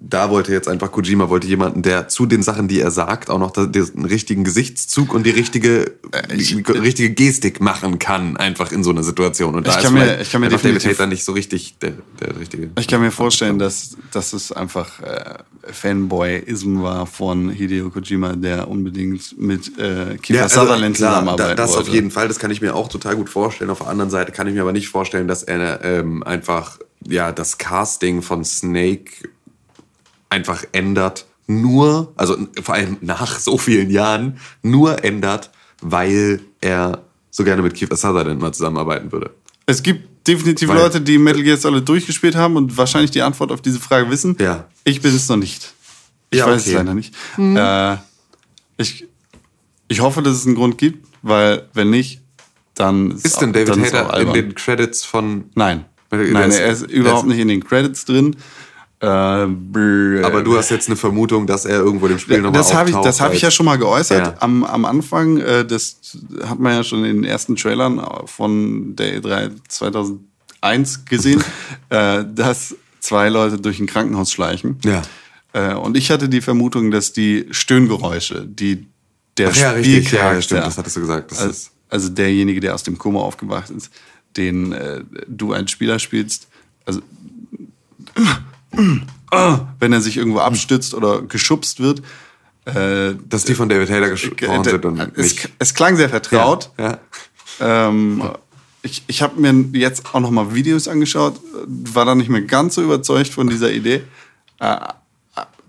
da wollte jetzt einfach Kojima, wollte jemanden, der zu den Sachen, die er sagt, auch noch den richtigen Gesichtszug und die richtige, Äh, ich- richtige Gestik machen kann, einfach in so einer Situation. Und da Ich ist kann mir- vielleicht ich kann mir David Hayter nicht so richtig der, der richtige. Ich kann mir vorstellen, dass, dass es einfach äh, Fanboy-Ism war von Hideo Kojima, der unbedingt mit äh, Kiefer also, Sutherland klar, zusammenarbeiten da, das wollte. auf jeden Fall, das kann ich mir auch total gut vorstellen. Auf der anderen Seite kann ich mir aber nicht vorstellen, dass er ähm, einfach ja das Casting von Snake einfach ändert, nur, also vor allem nach so vielen Jahren, nur ändert, weil er so gerne mit Kiefer Sutherland mal zusammenarbeiten würde. Es gibt definitiv Weil- Leute, die Metal Gear Solid durchgespielt haben und wahrscheinlich die Antwort auf diese Frage wissen. Ja. Ich bin es noch nicht. Ich Ja, weiß okay. es leider nicht. Äh, ich, ich hoffe, dass es einen Grund gibt, weil wenn nicht, dann Ist denn David ist Hayter in den Credits von... Nein. Nein, ist- er ist überhaupt ist- nicht in den Credits drin. Äh, Aber du hast jetzt eine Vermutung, dass er irgendwo im Spiel nochmal das habe ich, das habe ich ja als- schon mal geäußert Ja. am, am Anfang. Äh, das hat man ja schon in den ersten Trailern von der E3 2001 gesehen, (laughs) äh, dass zwei Leute durch ein Krankenhaus schleichen. Ja. Äh, und ich hatte die Vermutung, dass die Stöhngeräusche, die der Ach ja, richtig, ja, stimmt, das hattest du gesagt. Als, ist, also derjenige, der aus dem Koma aufgewacht ist, den äh, du einen Spieler spielst, also wenn er sich irgendwo abstützt oder geschubst wird, äh, Dass die von David Taylor gesprochen sind und es, nicht. es klang sehr vertraut. Ja. Ähm, ich ich habe mir jetzt auch noch mal Videos angeschaut, war da nicht mehr ganz so überzeugt von dieser Idee. Äh,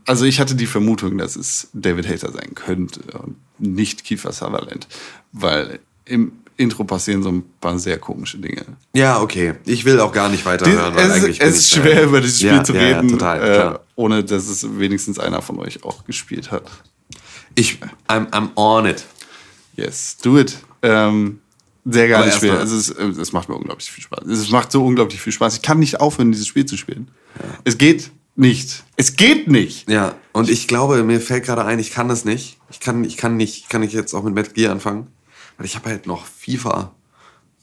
also ich hatte die Vermutung, dass es David Hayter sein könnte und nicht Kiefer Sutherland, weil im Intro passieren so ein paar sehr komische Dinge. ja, okay. Ich will auch gar nicht Die, weiterhören. weil es eigentlich ist, es ist schwer, äh, über dieses Spiel ja, zu ja, reden, Ja, total, äh, ohne dass es wenigstens einer von euch auch gespielt hat. Ich, I'm, I'm on it. Yes, do it. Ähm, sehr geiles Aber Spiel. Also es, ist- es macht mir unglaublich viel Spaß. Es macht so unglaublich viel Spaß. Ich kann nicht aufhören, dieses Spiel zu spielen. Es geht nicht. Es geht nicht. Ja, und ich glaube, mir fällt gerade ein, ich kann das nicht. Ich kann, ich kann nicht, kann ich jetzt auch mit Metal Gear anfangen, weil ich habe halt noch FIFA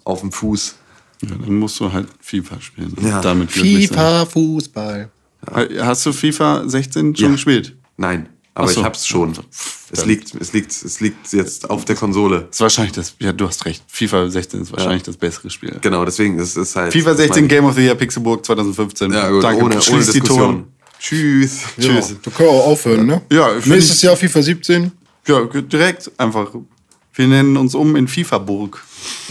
auf dem Fuß. Ja, dann musst du halt FIFA spielen. Ja. Damit FIFA, Fußball. sein. Hast du FIFA 16 schon Ja. gespielt? Nein, aber so. ich hab's schon. Es liegt, es liegt, es liegt jetzt auf der Konsole. Das ist wahrscheinlich das. Ja, du hast recht. FIFA 16 ist wahrscheinlich das bessere Spiel. Genau, deswegen ist es halt. FIFA 16 mein- Game of the Year Pixelburg 2015. Ja, gut, Danke. ohne, ohne Schließ die Diskussion. Toren. Tschüss. Tschüss. Ja, du kannst auch aufhören, ne? Ja, ich Nächstes Jahr FIFA 17. Ja, direkt einfach. Wir nennen uns um in FIFA-Burg.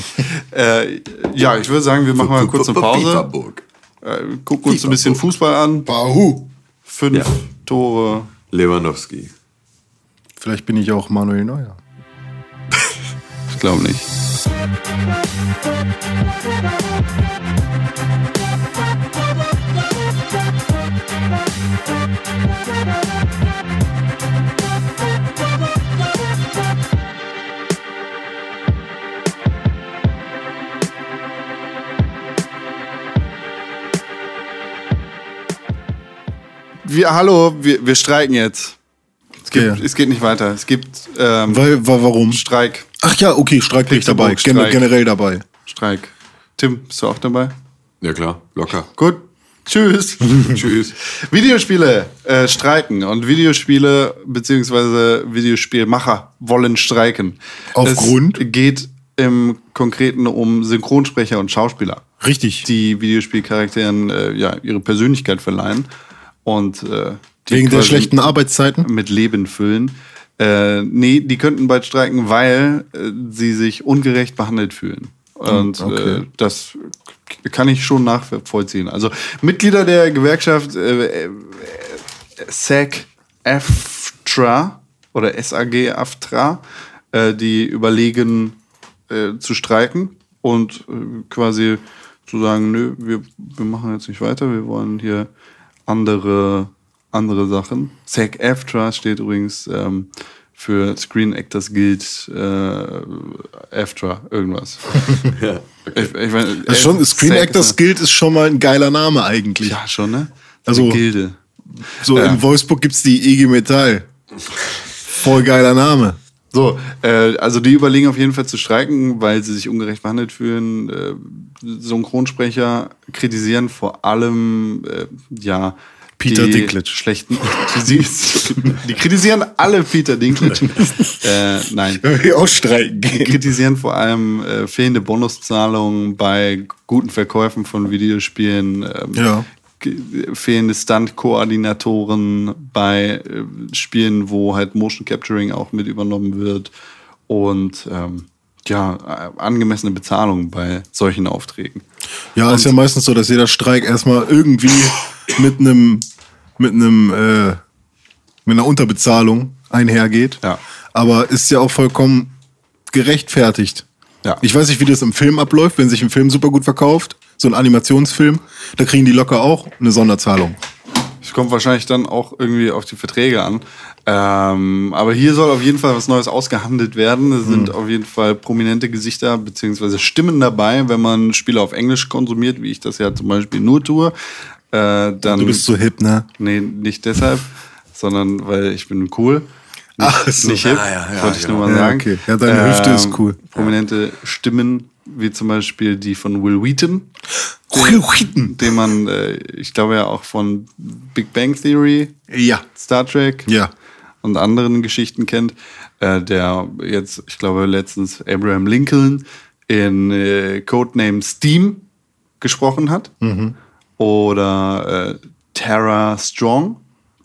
(laughs) äh, ja, ich würde sagen, wir machen mal kurz eine Pause. FIFA-Burg. Äh, gucken uns ein bisschen. Fußball an. Bahu. Fünf Ja. Tore. Lewandowski. Vielleicht bin ich auch Manuel Neuer. Ich glaube nicht. Wir, hallo, wir, wir streiken jetzt. Es, gibt, Ja. es geht nicht weiter. Es gibt ähm, Weil, wa- warum? Streik. Ach ja, okay, Streik bin ich dabei. Gen Streik. generell dabei. Streik. Tim, bist du auch dabei? Ja klar, locker. Gut. Tschüss. (laughs) Tschüss. Videospiele äh, streiken und Videospiele beziehungsweise Videospielmacher wollen streiken. Aufgrund? Es geht im Konkreten um Synchronsprecher und Schauspieler, Richtig. die Videospielcharakteren äh, ja ihre Persönlichkeit verleihen und äh, Wegen der schlechten Arbeitszeiten? mit Leben füllen. Äh, nee, die könnten bald streiken, weil äh, sie sich ungerecht behandelt fühlen. Und okay. äh, das kann ich schon nachvollziehen. Also Mitglieder der Gewerkschaft äh, äh, SAG-AFTRA oder SAG-AFTRA, äh, die überlegen äh, zu streiken und äh, quasi zu sagen, nö, wir, wir machen jetzt nicht weiter, wir wollen hier andere, andere Sachen. SAG-AFTRA steht übrigens ähm, für Screen Actors Guild äh, AFTRA, irgendwas. (laughs) Ja. Ich, ich mein, Das ist schon, Screen SAG Actors ist Guild ist schon mal ein geiler Name eigentlich. Ja, schon, ne? Also- Eine Gilde. So Ja. in Wolfsburg gibt's die IG Metall. Voll geiler Name. So, äh, also die überlegen auf jeden Fall zu streiken, weil sie sich ungerecht behandelt fühlen. Äh, Synchronsprecher kritisieren vor allem, äh, ja, Peter die Dinklage. Schlechten. (laughs) Die, die kritisieren alle Peter Dinklage. (laughs) äh, nein. Wir auch streiken Die kritisieren vor allem äh, fehlende Bonuszahlungen bei guten Verkäufen von Videospielen, ähm, Ja. Fehlende Stunt-Koordinatoren bei äh, Spielen, wo halt Motion Capturing auch mit übernommen wird und ähm, ja, äh, angemessene Bezahlung bei solchen Aufträgen. Ja, ist ja meistens so, dass jeder Streik erstmal irgendwie mit einem mit einem äh, mit einer Unterbezahlung einhergeht. Ja. Aber ist ja auch vollkommen gerechtfertigt. Ja. Ich weiß nicht, wie das im Film abläuft, wenn sich ein Film super gut verkauft, so ein Animationsfilm, da kriegen die locker auch eine Sonderzahlung. Es kommt wahrscheinlich dann auch irgendwie auf die Verträge an. Ähm, aber hier soll auf jeden Fall was Neues ausgehandelt werden. Es sind auf jeden Fall prominente Gesichter beziehungsweise Stimmen dabei, wenn man Spiele auf Englisch konsumiert, wie ich das ja zum Beispiel nur tue. Äh, dann, Du bist so hip, ne? Nee, nicht deshalb, sondern weil ich bin cool. Nicht, Ach so. nicht hip, Ah, ja, ja, wollte ich genau. nur mal Ja, sagen. okay. Ja, deine Hüfte ist cool. Prominente Stimmen, wie zum Beispiel die von Will Wheaton, den, den man, äh, ich glaube ja auch von Big Bang Theory Ja. Star Trek Ja. und anderen Geschichten kennt. äh, der jetzt, ich glaube, letztens Abraham Lincoln in äh, Codename Steam gesprochen hat. Oder äh, Tara Strong,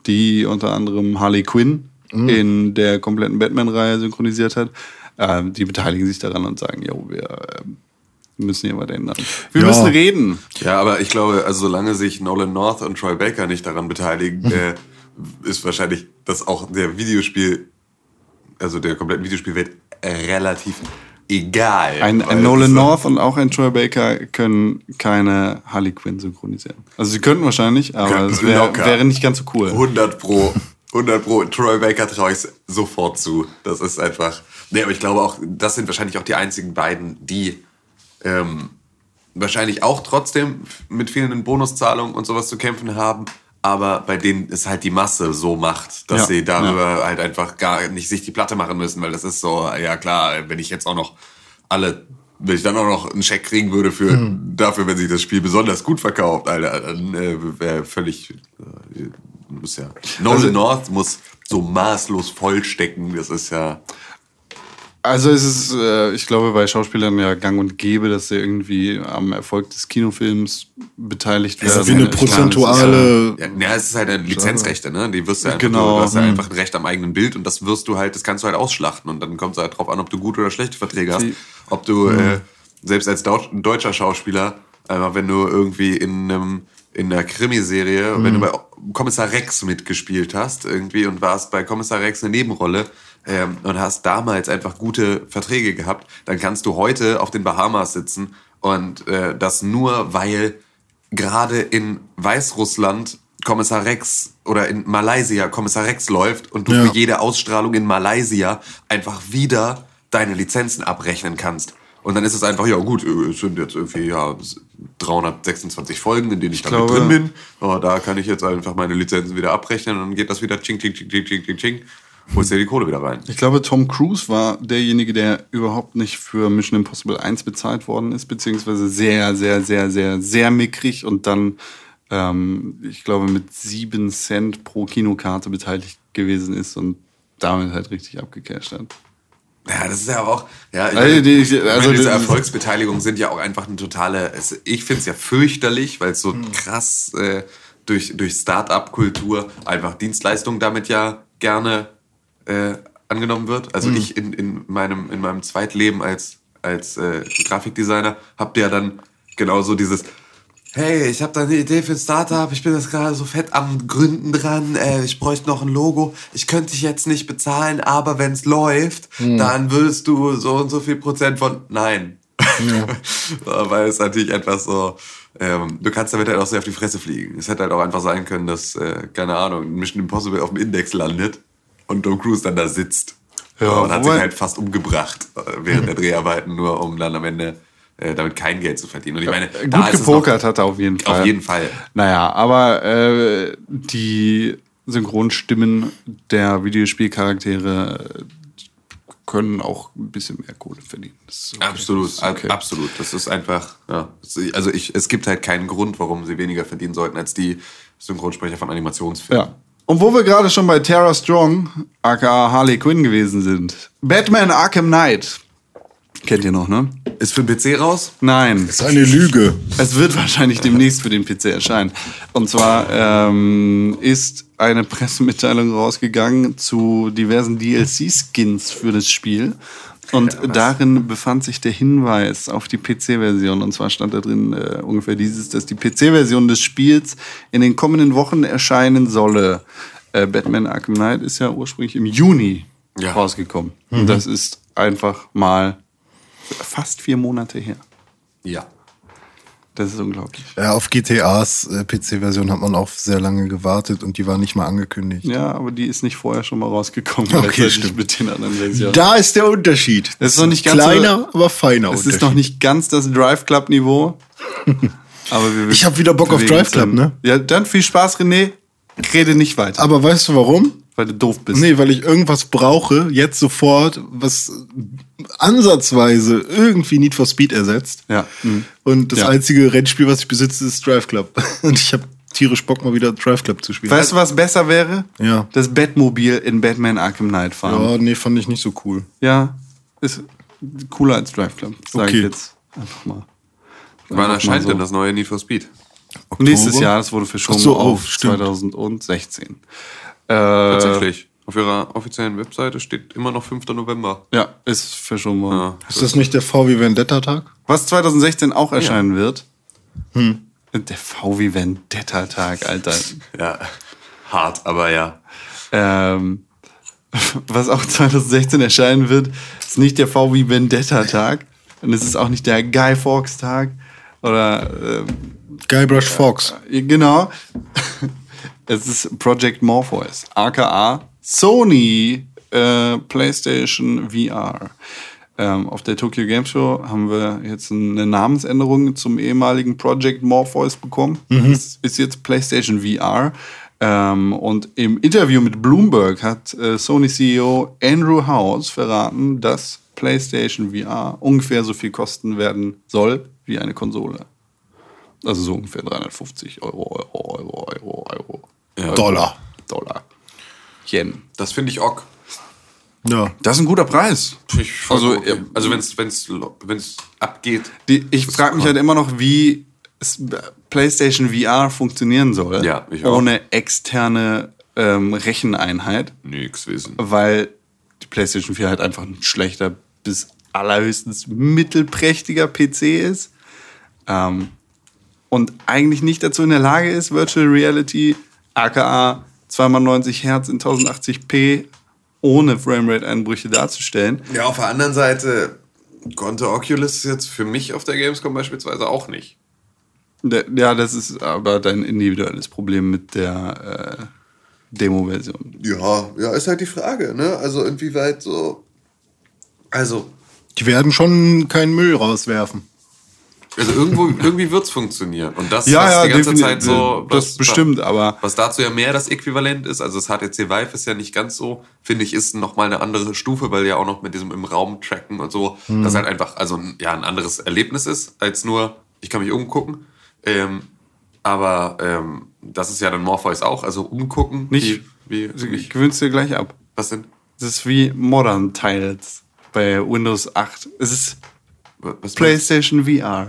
die unter anderem Harley Quinn in der kompletten Batman-Reihe synchronisiert hat. Ähm, die beteiligen sich daran und sagen, jo, wir ähm, müssen hier was ändern. Wir Ja. müssen reden. Ja, aber ich glaube, also solange sich Nolan North und Troy Baker nicht daran beteiligen, äh, ist wahrscheinlich das auch der Videospiel, also der kompletten Videospielwelt relativ egal. Ein, ein Nolan North und auch ein Troy Baker können keine Harley Quinn synchronisieren. Also sie könnten wahrscheinlich, aber es wär, wäre nicht ganz so cool. 100 pro. 100 pro. Troy Baker traue ich sofort zu. Das ist einfach. Nee, aber ich glaube auch, das sind wahrscheinlich auch die einzigen beiden, die ähm, wahrscheinlich auch trotzdem mit fehlenden Bonuszahlungen und sowas zu kämpfen haben. Aber bei denen ist halt die Masse so macht, dass Ja, sie darüber halt einfach gar nicht sich die Platte machen müssen, weil das ist so, ja klar, wenn ich jetzt auch noch alle, wenn ich dann auch noch einen Scheck kriegen würde für dafür, wenn sich das Spiel besonders gut verkauft, Alter, dann äh, wäre völlig, äh, muss ja. Nolan Also- North muss so maßlos vollstecken, das ist ja. Also es ist, äh, ich glaube, bei Schauspielern ja gang und gäbe, dass sie irgendwie am Erfolg des Kinofilms beteiligt Es werden. ist wie eine prozentuale. Ja, ja, es ist halt eine Lizenzrechte, ne? Die wirst du einfach, Genau. du hast ja Hm. einfach ein Recht am eigenen Bild und das wirst du halt, das kannst du halt ausschlachten und dann kommt es halt drauf an, ob du gute oder schlechte Verträge hast. Ob du äh, selbst als deutscher Schauspieler, einfach wenn du irgendwie in einem in einer Krimiserie, wenn du bei Kommissar Rex mitgespielt hast irgendwie und warst bei Kommissar Rex eine Nebenrolle ähm, und hast damals einfach gute Verträge gehabt, dann kannst du heute auf den Bahamas sitzen und äh, das nur, weil gerade in Weißrussland Kommissar Rex oder in Malaysia Kommissar Rex läuft und du Ja. für jede Ausstrahlung in Malaysia einfach wieder deine Lizenzen abrechnen kannst. Und dann ist es einfach, ja gut, äh, es sind jetzt irgendwie ja 326 Folgen, in denen ich, damit glaube- drin bin. Aber da kann ich jetzt einfach meine Lizenzen wieder abrechnen und dann geht das wieder ching, ching, ching, ching, ching, ching. Holst dir die Kohle wieder rein. Ich glaube, Tom Cruise war derjenige, der überhaupt nicht für Mission Impossible 1 bezahlt worden ist, beziehungsweise sehr, sehr, sehr, sehr, sehr mickrig und dann, ähm, ich glaube, mit sieben Cent pro Kinokarte beteiligt gewesen ist und damit halt richtig abgecasht hat. Ja, das ist ja auch, ja, ich Also die- meine, also diese Erfolgsbeteiligungen sind ja auch einfach eine totale, ich finde es ja fürchterlich, weil es so krass äh, durch, durch Start-up-Kultur einfach Dienstleistungen damit ja gerne äh, angenommen wird. Also ich in, in, meinem, in meinem Zweitleben als, als äh, Grafikdesigner habt ja dann genauso dieses, Hey, ich habe da eine Idee für ein Startup. Ich bin jetzt gerade so fett am Gründen dran. Äh, ich bräuchte noch ein Logo. Ich könnte dich jetzt nicht bezahlen, aber wenn es läuft, dann würdest du so und so viel Prozent von Nein. (laughs) Weil es natürlich einfach so, ähm, du kannst damit halt auch sehr auf die Fresse fliegen. Es hätte halt auch einfach sein können, dass, äh, keine Ahnung, Mission Impossible auf dem Index landet und Tom Cruise dann da sitzt. Ja, und hat sich halt fast umgebracht äh, während der Dreharbeiten, nur um dann am Ende äh, damit kein Geld zu verdienen. Und ich meine, Gut da es noch- gepokert hat er auf jeden Fall. Auf jeden Fall. Naja, aber äh, die Synchronstimmen der Videospielcharaktere äh, können auch ein bisschen mehr Kohle verdienen. Okay. Absolut, okay. ab- absolut. Das ist einfach, ja. Also ich, es gibt halt keinen Grund, warum sie weniger verdienen sollten als die Synchronsprecher von Animationsfilmen. Ja. Und wo wir gerade schon bei Tara Strong, aka Harley Quinn gewesen sind. Batman Arkham Knight. Kennt ihr noch, ne? Ist für PC raus? Nein. Ist eine Lüge. Es wird wahrscheinlich demnächst für den PC erscheinen. Und zwar ähm, ist eine Pressemitteilung rausgegangen zu diversen DLC-Skins für das Spiel. Und darin befand sich der Hinweis auf die PC-Version. Und zwar stand da drin äh, ungefähr dieses, dass die PC-Version des Spiels in den kommenden Wochen erscheinen solle. Äh, Batman Arkham Knight ist ja ursprünglich im Juni Ja. rausgekommen. Und das ist einfach mal fast vier Monate her. Ja. Das ist unglaublich. Ja, auf GTAs äh, PC-Version hat man auch sehr lange gewartet und die war nicht mal angekündigt. Ja, aber die ist nicht vorher schon mal rausgekommen. Okay, stimmt. mit den anderen Versionen. Da ist der Unterschied. Das ist noch nicht ganz Kleiner, so- aber feiner es ist noch nicht ganz das Drive Club Niveau. (laughs) aber wir Ich hab wieder Bock auf Drive Club, ne? Ja, dann viel Spaß, René. Rede nicht weiter, aber weißt du warum? Weil du doof bist. Nee, weil ich irgendwas brauche, jetzt sofort, was ansatzweise irgendwie Need for Speed ersetzt. Ja. mhm. Und das Ja. einzige Rennspiel, was ich besitze, ist Drive Club. (laughs) Und ich habe tierisch Bock, mal wieder Drive Club zu spielen. Weißt du, was besser wäre? Ja. Das Batmobil in Batman Arkham Knight fahren. Ja, nee, fand ich nicht so cool. Ja, ist cooler als Drive Club, sage Okay. ich jetzt einfach mal. Wann erscheint so. denn das neue Need for Speed? Nächstes Jahr, das wurde verschoben Ach so, oh, auf stimmt. 2016. Äh, Tatsächlich. Auf ihrer offiziellen Webseite steht immer noch 5. November. ja, ist verschoben worden. Ja. Ist das nicht der VW Vendetta-Tag? Was 2016 auch erscheinen wird, der VW Vendetta-Tag, Alter. ja. Hart, aber ja. ähm, was auch 2016 erscheinen wird, ist nicht der VW Vendetta-Tag und es ist auch nicht der Guy Fawkes-Tag oder ähm, Guybrush Fox. Genau. Es ist Project Morpheus, aka Sony äh, PlayStation VR. Ähm, auf der Tokyo Game Show haben wir jetzt eine Namensänderung zum ehemaligen Project Morpheus bekommen. Es ist jetzt PlayStation VR. Ähm, und im Interview mit Bloomberg hat äh, Sony CEO Andrew House verraten, dass PlayStation VR ungefähr so viel kosten werden soll wie eine Konsole. Also so ungefähr 350 Euro, Euro, Euro, Euro, Euro. Ja. Dollar. Dollar. Yen. Das finde ich auch. Ja. Das ist ein guter Preis. Also, Also, äh, also wenn es wenn's, wenn's abgeht. Die, ich frage mich halt immer noch, wie PlayStation VR funktionieren soll. Ja, ich auch. ohne externe ähm, Recheneinheit, Nix wissen. weil die PlayStation 4 halt einfach ein schlechter bis allerhöchstens mittelprächtiger PC ist. Ähm, und eigentlich nicht dazu in der Lage ist, Virtual Reality, aka 2x90 Hertz in 1080p ohne Framerate-Einbrüche darzustellen. Ja, auf der anderen Seite konnte Oculus jetzt für mich auf der Gamescom beispielsweise auch nicht. Ja, das ist aber dein individuelles Problem mit der äh, Demo-Version. Ja, ja, ist halt die Frage, ne? Also inwieweit so. Also, Die werden schon keinen Müll rauswerfen. Also irgendwo, irgendwie wird es funktionieren. Und das, Ja, was ja, die ganze Zeit so. das was- bestimmt, aber- Was dazu ja mehr das Äquivalent ist, also das HTC Vive ist ja nicht ganz so, finde ich, ist nochmal eine andere Stufe, weil ja auch noch mit diesem im Raum tracken und so, das halt einfach, also ein- ja, ein anderes Erlebnis ist, als nur, ich kann mich umgucken. Ähm, aber ähm, das ist ja dann Morpheus auch, also umgucken. Nicht- Wie, wie, Ich gewöhnst dir gleich ab. was denn? Das ist wie Modern Tiles bei Windows 8. Es ist Was PlayStation VR.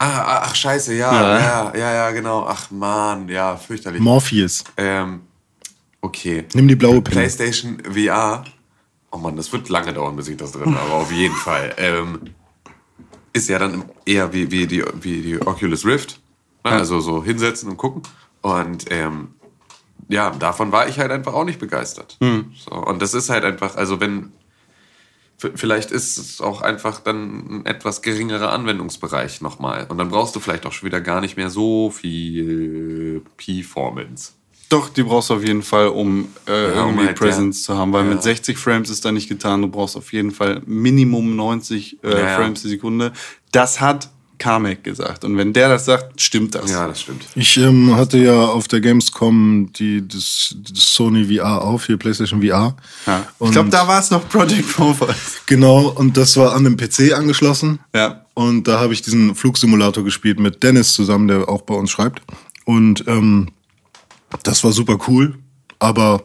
Ah, ah, ach scheiße, ja, Ja. ja, ja, ja, genau. Ach man, ja, fürchterlich. Morpheus. ähm, okay. Nimm die blaue Pille. PlayStation VR. Oh Mann, das wird lange dauern, bis ich das drin habe, aber auf jeden Fall. Ähm, ist ja dann eher wie, wie, die, wie die Oculus Rift. Ne? Also so hinsetzen und gucken. Und ähm, ja, davon war ich halt einfach auch nicht begeistert. So, und das ist halt einfach, also wenn, vielleicht ist es auch einfach dann ein etwas geringerer Anwendungsbereich nochmal. Und dann brauchst du vielleicht auch schon wieder gar nicht mehr so viel Performance. Doch, die brauchst du auf jeden Fall, um äh, Ja, irgendwie halt, Presence ja. zu haben, weil Ja. mit 60 Frames ist da nicht getan. Du brauchst auf jeden Fall Minimum 90 äh. Frames die Sekunde. Das hat Kamek gesagt. Und wenn der das sagt, stimmt das. Ja, das stimmt. Ich ähm, hatte ja auf der Gamescom die, das, das Sony VR auf, hier PlayStation VR. Ja. Ich glaube, da war es noch Project Morpheus. Genau, und das war an dem PC angeschlossen. Ja. Und da habe ich diesen Flugsimulator gespielt mit Dennis zusammen, der auch bei uns schreibt. Und ähm, das war super cool, aber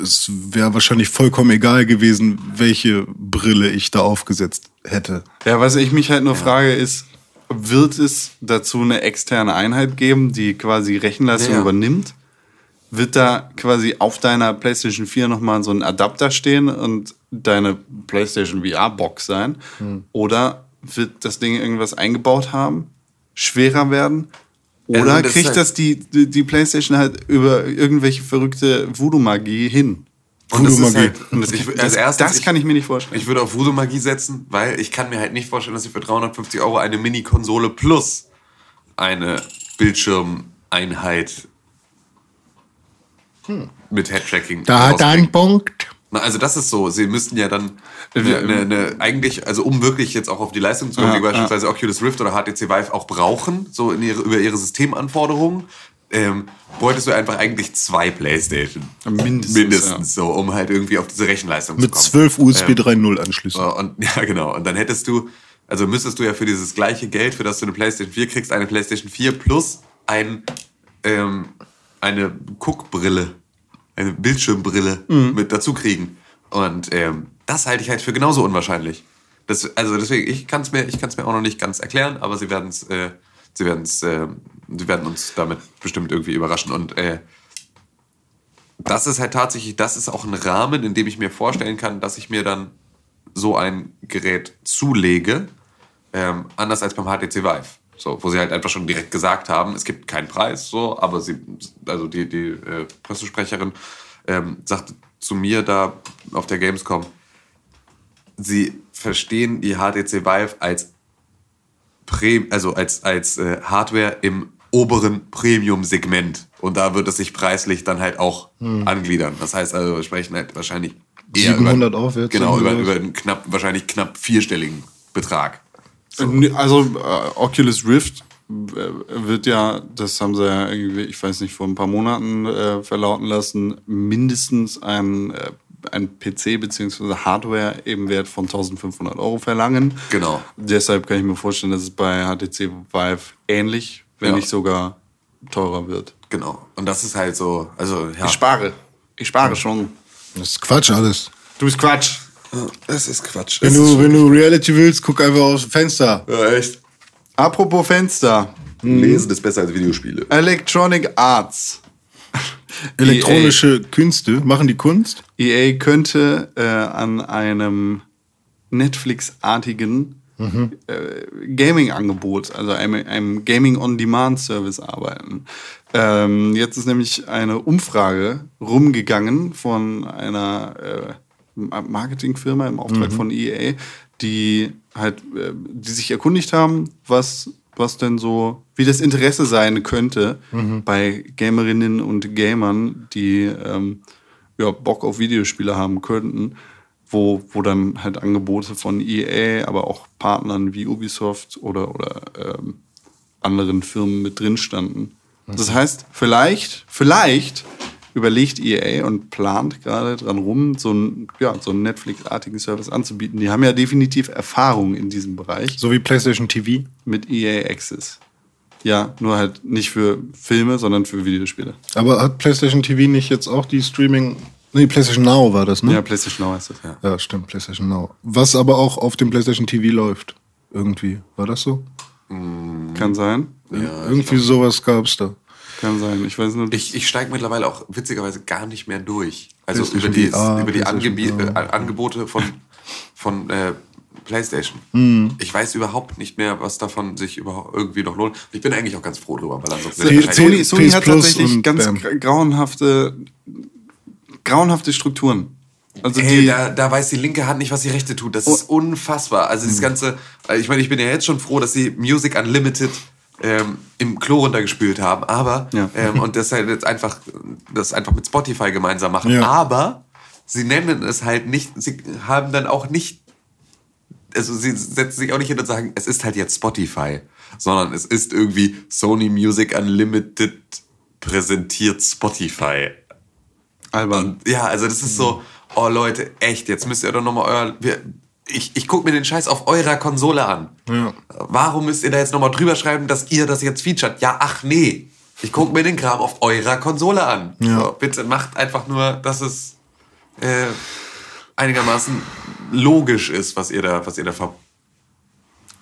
es wäre wahrscheinlich vollkommen egal gewesen, welche Brille ich da aufgesetzt hätte. Ja, was ich mich halt nur frage, ist, wird es dazu eine externe Einheit geben, die quasi Rechenleistung Ja. übernimmt? Wird da quasi auf deiner PlayStation 4 nochmal so ein Adapter stehen und deine PlayStation VR-Box sein? Oder wird das Ding irgendwas eingebaut haben, schwerer werden? Oder Also das kriegt halt- das die, die, die PlayStation halt über irgendwelche verrückte Voodoo-Magie hin? Und das ist halt, ich, das, erstes, das kann ich mir nicht vorstellen. Ich würde auf Voodoo-Magie setzen, weil ich kann mir halt nicht vorstellen, dass ich für 350 Euro eine Mini-Konsole plus eine Bildschirmeinheit mit Head-Tracking Da hat rausbringen. Punkt. Na, also das ist so, sie müssten ja dann eine, eine, eine, eigentlich, also um wirklich jetzt auch auf die Leistung zu kommen, Ja, die beispielsweise Oculus Rift oder HTC Vive auch brauchen, so ihre, über ihre Systemanforderungen, ähm, bräuchtest du einfach eigentlich zwei Playstation. Mindestens, Mindestens so, um halt irgendwie auf diese Rechenleistung Mit zu kommen. zwölf USB 3.0 Anschlüssen. So, und, (laughs) ja, genau. Und dann hättest du, also müsstest du ja für dieses gleiche Geld, für das du eine PlayStation 4 kriegst, eine PlayStation 4 plus ein, ähm, eine Guckbrille, eine Bildschirmbrille Mhm. mit dazu kriegen. Und ähm, das halte ich halt für genauso unwahrscheinlich. Das, also deswegen, ich kann es mir, ich mir auch noch nicht ganz erklären, aber sie werden es, äh, sie werden es, äh, sie werden uns damit bestimmt irgendwie überraschen. Und äh, das ist halt tatsächlich, das ist auch ein Rahmen, in dem ich mir vorstellen kann, dass ich mir dann so ein Gerät zulege, ähm, anders als beim HTC Vive. So, wo sie halt einfach schon direkt gesagt haben, es gibt keinen Preis, so, aber sie, also die, die äh, Pressesprecherin ähm, sagte zu mir da auf der Gamescom, sie verstehen die HTC Vive als Pre also als, als äh, Hardware im oberen Premium-Segment. Und da wird es sich preislich dann halt auch angliedern. Das heißt also, wir sprechen halt wahrscheinlich eher 700 über, aufwärts Genau, über, über einen knapp, wahrscheinlich knapp vierstelligen Betrag. Also äh, Oculus Rift äh, wird ja, das haben sie ja irgendwie, ich weiß nicht, vor ein paar Monaten äh, verlauten lassen, mindestens ein, äh, ein PC bzw. Hardware eben Wert von 1500 Euro verlangen. Genau. Deshalb kann ich mir vorstellen, dass es bei HTC Vive ähnlich, wenn Ja. nicht sogar teurer wird. Genau. Und das ist halt so, also ja. spare. Ich spare schon. Das ist Quatsch alles. Du bist Quatsch. Das ist Quatsch. Wenn du, wenn du Reality willst, guck einfach aus dem Fenster. ja, echt. Apropos Fenster. Lesen ist besser als Videospiele. Electronic Arts. (laughs) Elektronische Künste, machen die Kunst? EA könnte äh, an einem Netflix-artigen äh, Gaming-Angebot, also einem, einem Gaming-on-Demand-Service arbeiten. Ähm, jetzt ist nämlich eine Umfrage rumgegangen von einer äh, Marketingfirma im Auftrag von EA, die halt, äh, die sich erkundigt haben, was was denn so, wie das Interesse sein könnte bei Gamerinnen und Gamern, die ähm, ja, Bock auf Videospiele haben könnten, wo, wo dann halt Angebote von EA, aber auch Partnern wie Ubisoft oder, oder ähm, anderen Firmen mit drin standen. Das heißt, vielleicht, vielleicht überlegt EA und plant gerade dran rum, so einen, ja, so einen Netflix-artigen Service anzubieten. Die haben ja definitiv Erfahrung in diesem Bereich So wie PlayStation TV? mit EA Access. Ja, nur halt nicht für Filme, sondern für Videospiele. Aber hat PlayStation TV nicht jetzt auch die Streaming. Nee, PlayStation Now war das, ne? Ja, PlayStation Now heißt das, ja. Ja, stimmt, PlayStation Now. Was aber auch auf dem PlayStation TV läuft. Irgendwie. War das so? Kann sein. Irgendwie sowas gab's da. Kann sein. Ich weiß nur, Ich, ich steige mittlerweile auch witzigerweise gar nicht mehr durch. Also über die, VR, über die VR. äh, Angebote von, von äh, PlayStation. Mhm. Ich weiß überhaupt nicht mehr, was davon sich überhaupt irgendwie noch lohnt. Ich bin eigentlich auch ganz froh drüber, weil ansonsten Sony, Sony hat tatsächlich ganz Bam. grauenhafte, grauenhafte Strukturen. Also Ey, die, da, da weiß die linke Hand nicht, was die rechte tut. Das ist unfassbar. Also Mhm. das Ganze, äh, ich meine, ich bin ja jetzt schon froh, dass sie Music Unlimited ähm, im Klo runtergespült haben, aber Ja. ähm, und das halt jetzt einfach, das einfach mit Spotify gemeinsam machen. Ja. Aber sie nennen es halt nicht, sie haben dann auch nicht, also sie setzen sich auch nicht hin und sagen, es ist halt jetzt Spotify, sondern es ist irgendwie Sony Music Unlimited präsentiert Spotify. Albern. Ja, also das ist so, oh Leute, echt, jetzt müsst ihr doch nochmal euer. Wir, ich ich gucke mir den Scheiß auf eurer Konsole an. Ja. Warum müsst ihr da jetzt nochmal drüber schreiben, dass ihr das jetzt featuret? Ja, ach nee. Ich gucke mir den Kram auf eurer Konsole an. Ja. So, bitte macht einfach nur, dass es äh, einigermaßen logisch ist, was ihr da, was ihr da ver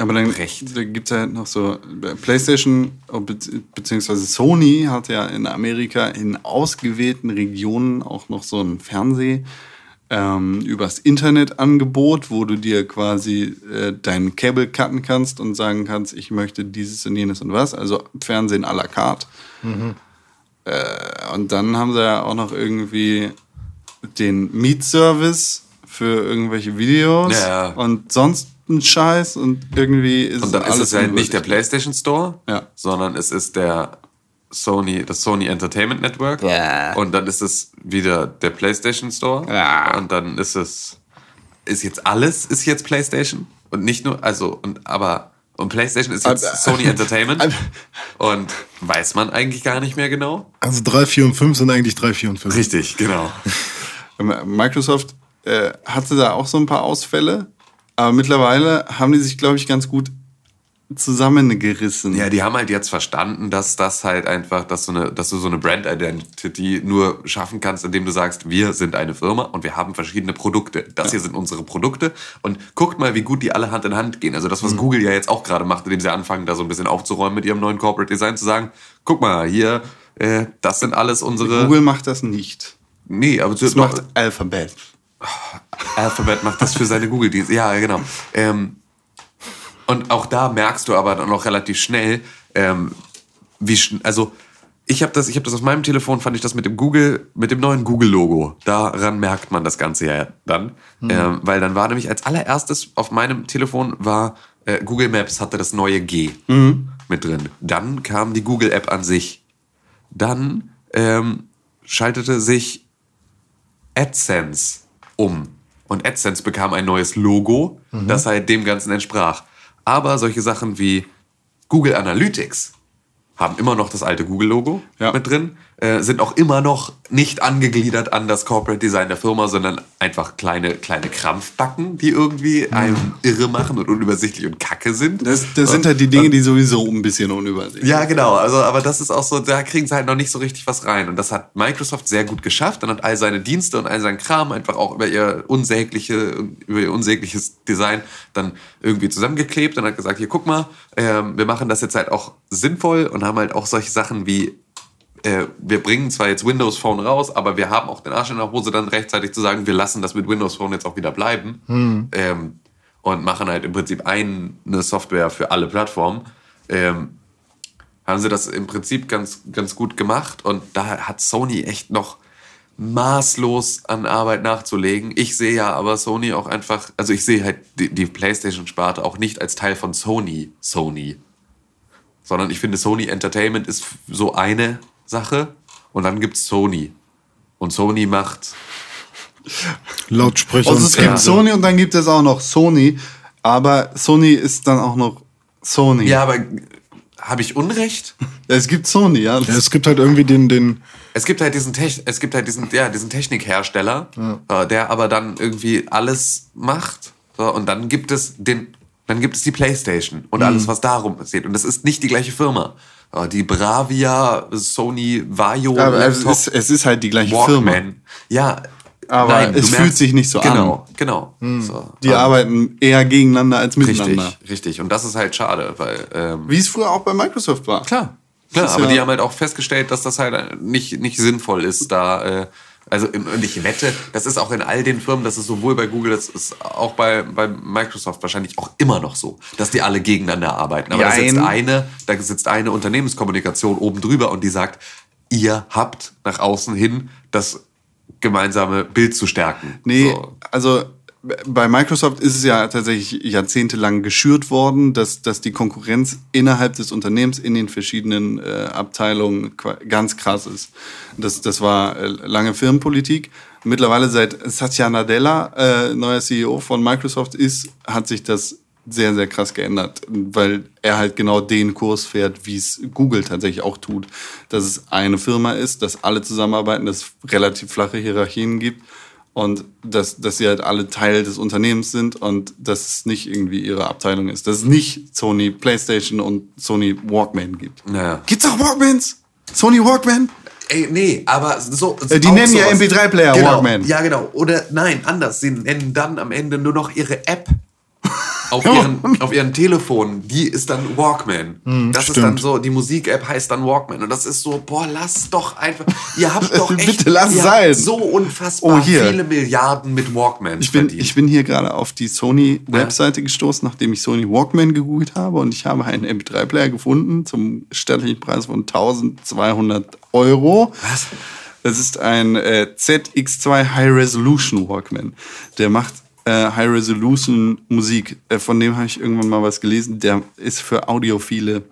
Aber dann Recht. da gibt es halt noch so, PlayStation äh, be beziehungsweise Sony hat ja in Amerika in ausgewählten Regionen auch noch so ein Fernseh ähm, übers Internet Angebot, wo du dir quasi äh, dein Cable cutten kannst und sagen kannst, ich möchte dieses und jenes und was, also Fernsehen à la carte. Äh, und dann haben sie ja auch noch irgendwie den Mietservice für irgendwelche Videos Ja. und sonst ein Scheiß und irgendwie ist Und dann ist es halt nicht der. PlayStation Store, Ja. sondern es ist der Sony, das Sony Entertainment Network. Ja. Und dann ist es wieder der PlayStation Store. Ja. Und dann ist es, ist jetzt alles, ist jetzt PlayStation. Und nicht nur, also, und, aber, und PlayStation ist jetzt Aber- Sony (laughs) Entertainment. Aber- und weiß man eigentlich gar nicht mehr genau. Also 3, 4 und 5 sind eigentlich 3, 4 und 5. Richtig, genau. (laughs) Microsoft äh, hatte da auch so ein paar Ausfälle, aber mittlerweile haben die sich, glaube ich, ganz gut zusammengerissen. Ja, die haben halt jetzt verstanden, dass das halt einfach, dass, so eine, dass du so eine Brand Identity nur schaffen kannst, indem du sagst, wir sind eine Firma und wir haben verschiedene Produkte. Das hier sind unsere Produkte und guckt mal, wie gut die alle Hand in Hand gehen. Also das, was Google ja jetzt auch gerade macht, indem sie anfangen, da so ein bisschen aufzuräumen mit ihrem neuen Corporate Design, zu sagen, guck mal, hier, äh, das sind alles unsere... Google macht das nicht. Nee, aber Das macht Alphabet. Alphabet macht das für seine Google-Dienste. Ja, genau. Ähm, und auch da merkst du aber dann auch relativ schnell, ähm, wie schn also ich habe das, ich habe das auf meinem Telefon, fand ich das mit dem Google, mit dem neuen Google-Logo. Daran merkt man das Ganze ja dann, ähm, weil dann war nämlich als allererstes auf meinem Telefon war äh, Google Maps hatte das neue G mit drin. Dann kam die Google App an sich. Dann ähm, schaltete sich AdSense um. Und AdSense bekam ein neues Logo, das halt dem Ganzen entsprach. Aber solche Sachen wie Google Analytics haben immer noch das alte Google-Logo Ja. mit drin, äh, sind auch immer noch nicht angegliedert an das Corporate Design der Firma, sondern einfach kleine, kleine Krampfbacken, die irgendwie einem irre machen und unübersichtlich und kacke sind. Das, das sind halt die Dinge, die sowieso ein bisschen unübersichtlich Ja, genau. Also, aber das ist auch so, da kriegen sie halt noch nicht so richtig was rein. Und das hat Microsoft sehr gut geschafft und hat all seine Dienste und all seinen Kram einfach auch über ihr unsägliche, über ihr unsägliches Design dann irgendwie zusammengeklebt und hat gesagt, hier guck mal, ähm, wir machen das jetzt halt auch sinnvoll und haben halt auch solche Sachen wie äh, wir bringen zwar jetzt Windows Phone raus, aber wir haben auch den Arsch in der Hose, dann rechtzeitig zu sagen, wir lassen das mit Windows Phone jetzt auch wieder bleiben. Ähm, und machen halt im Prinzip eine Software für alle Plattformen. Ähm, haben sie das im Prinzip ganz, ganz gut gemacht und da hat Sony echt noch maßlos an Arbeit nachzulegen. Ich sehe ja aber Sony auch einfach, also ich sehe halt die, die PlayStation-Sparte auch nicht als Teil von Sony, Sony. Sondern ich finde, Sony Entertainment ist so eine Sache und dann gibt's Sony. Und Sony macht Lautsprecher Also und es gibt Fernseher. Sony und dann gibt es auch noch Sony, aber Sony ist dann auch noch Sony. Ja, aber habe ich Unrecht? Es gibt Sony, ja. Ja, es gibt halt irgendwie den, den Es gibt halt diesen, Tech, es gibt halt diesen, ja, diesen Technikhersteller, äh, der aber dann irgendwie alles macht. So, und dann gibt es den, dann gibt es die PlayStation und alles, was darum passiert. Und das ist nicht die gleiche Firma. Äh, die Bravia, Sony, Vaio, aber es ist, es ist halt die gleiche Walkman. Firma. Ja, Aber nein, es fühlt sich nicht so genau, Genau, genau. So, Die ähm, arbeiten eher gegeneinander als miteinander. Richtig, richtig. Und das ist halt schade, weil ähm, Wie es früher auch bei Microsoft war. Klar. Klar, aber ja- die haben halt auch festgestellt, dass das halt nicht, nicht sinnvoll ist, da, äh, also und ich wette, das ist auch in all den Firmen, das ist sowohl bei Google, das ist auch bei, bei Microsoft wahrscheinlich auch immer noch so, dass die alle gegeneinander arbeiten. Aber da sitzt eine, da sitzt eine Unternehmenskommunikation oben drüber und die sagt, ihr habt nach außen hin das gemeinsame Bild zu stärken. Nee, So. also bei Microsoft ist es ja tatsächlich jahrzehntelang geschürt worden, dass, dass die Konkurrenz innerhalb des Unternehmens in den verschiedenen äh, Abteilungen ganz krass ist. Das, das war äh, lange Firmenpolitik. Mittlerweile seit Satya Nadella, äh, neuer CEO von Microsoft ist, hat sich das sehr, sehr krass geändert, weil er halt genau den Kurs fährt, wie es Google tatsächlich auch tut. Dass es eine Firma ist, dass alle zusammenarbeiten, dass es relativ flache Hierarchien gibt und dass, dass sie halt alle Teil des Unternehmens sind und dass es nicht irgendwie ihre Abteilung ist. Dass es nicht Sony PlayStation und Sony Walkman gibt. Naja. Gibt's auch Walkmans? Sony Walkman? Ey, nee, aber so. Äh, die nennen ja sowas. MP3-Player genau, Walkman. Ja, genau. Oder nein, anders. Sie nennen dann am Ende nur noch ihre App. Auf ihren, auf ihren Telefonen, die ist dann Walkman. das ist dann stimmt. so, die Musik-App heißt dann Walkman. Und das ist so, boah, lass doch einfach. Ihr habt (laughs) doch echt. Bitte lass sein. So unfassbar Oh, viele Milliarden mit Walkmans Ich bin, verdient. ich bin hier gerade auf die Sony-Webseite gestoßen, nachdem ich Sony Walkman gegoogelt habe und ich habe einen MP3-Player gefunden zum stattlichen Preis von 1200 Euro. Was? Das ist ein äh, ZX2 High Resolution Walkman. Der macht äh, High Resolution Musik. Äh, von dem habe ich irgendwann mal was gelesen. Der ist für Audiophile.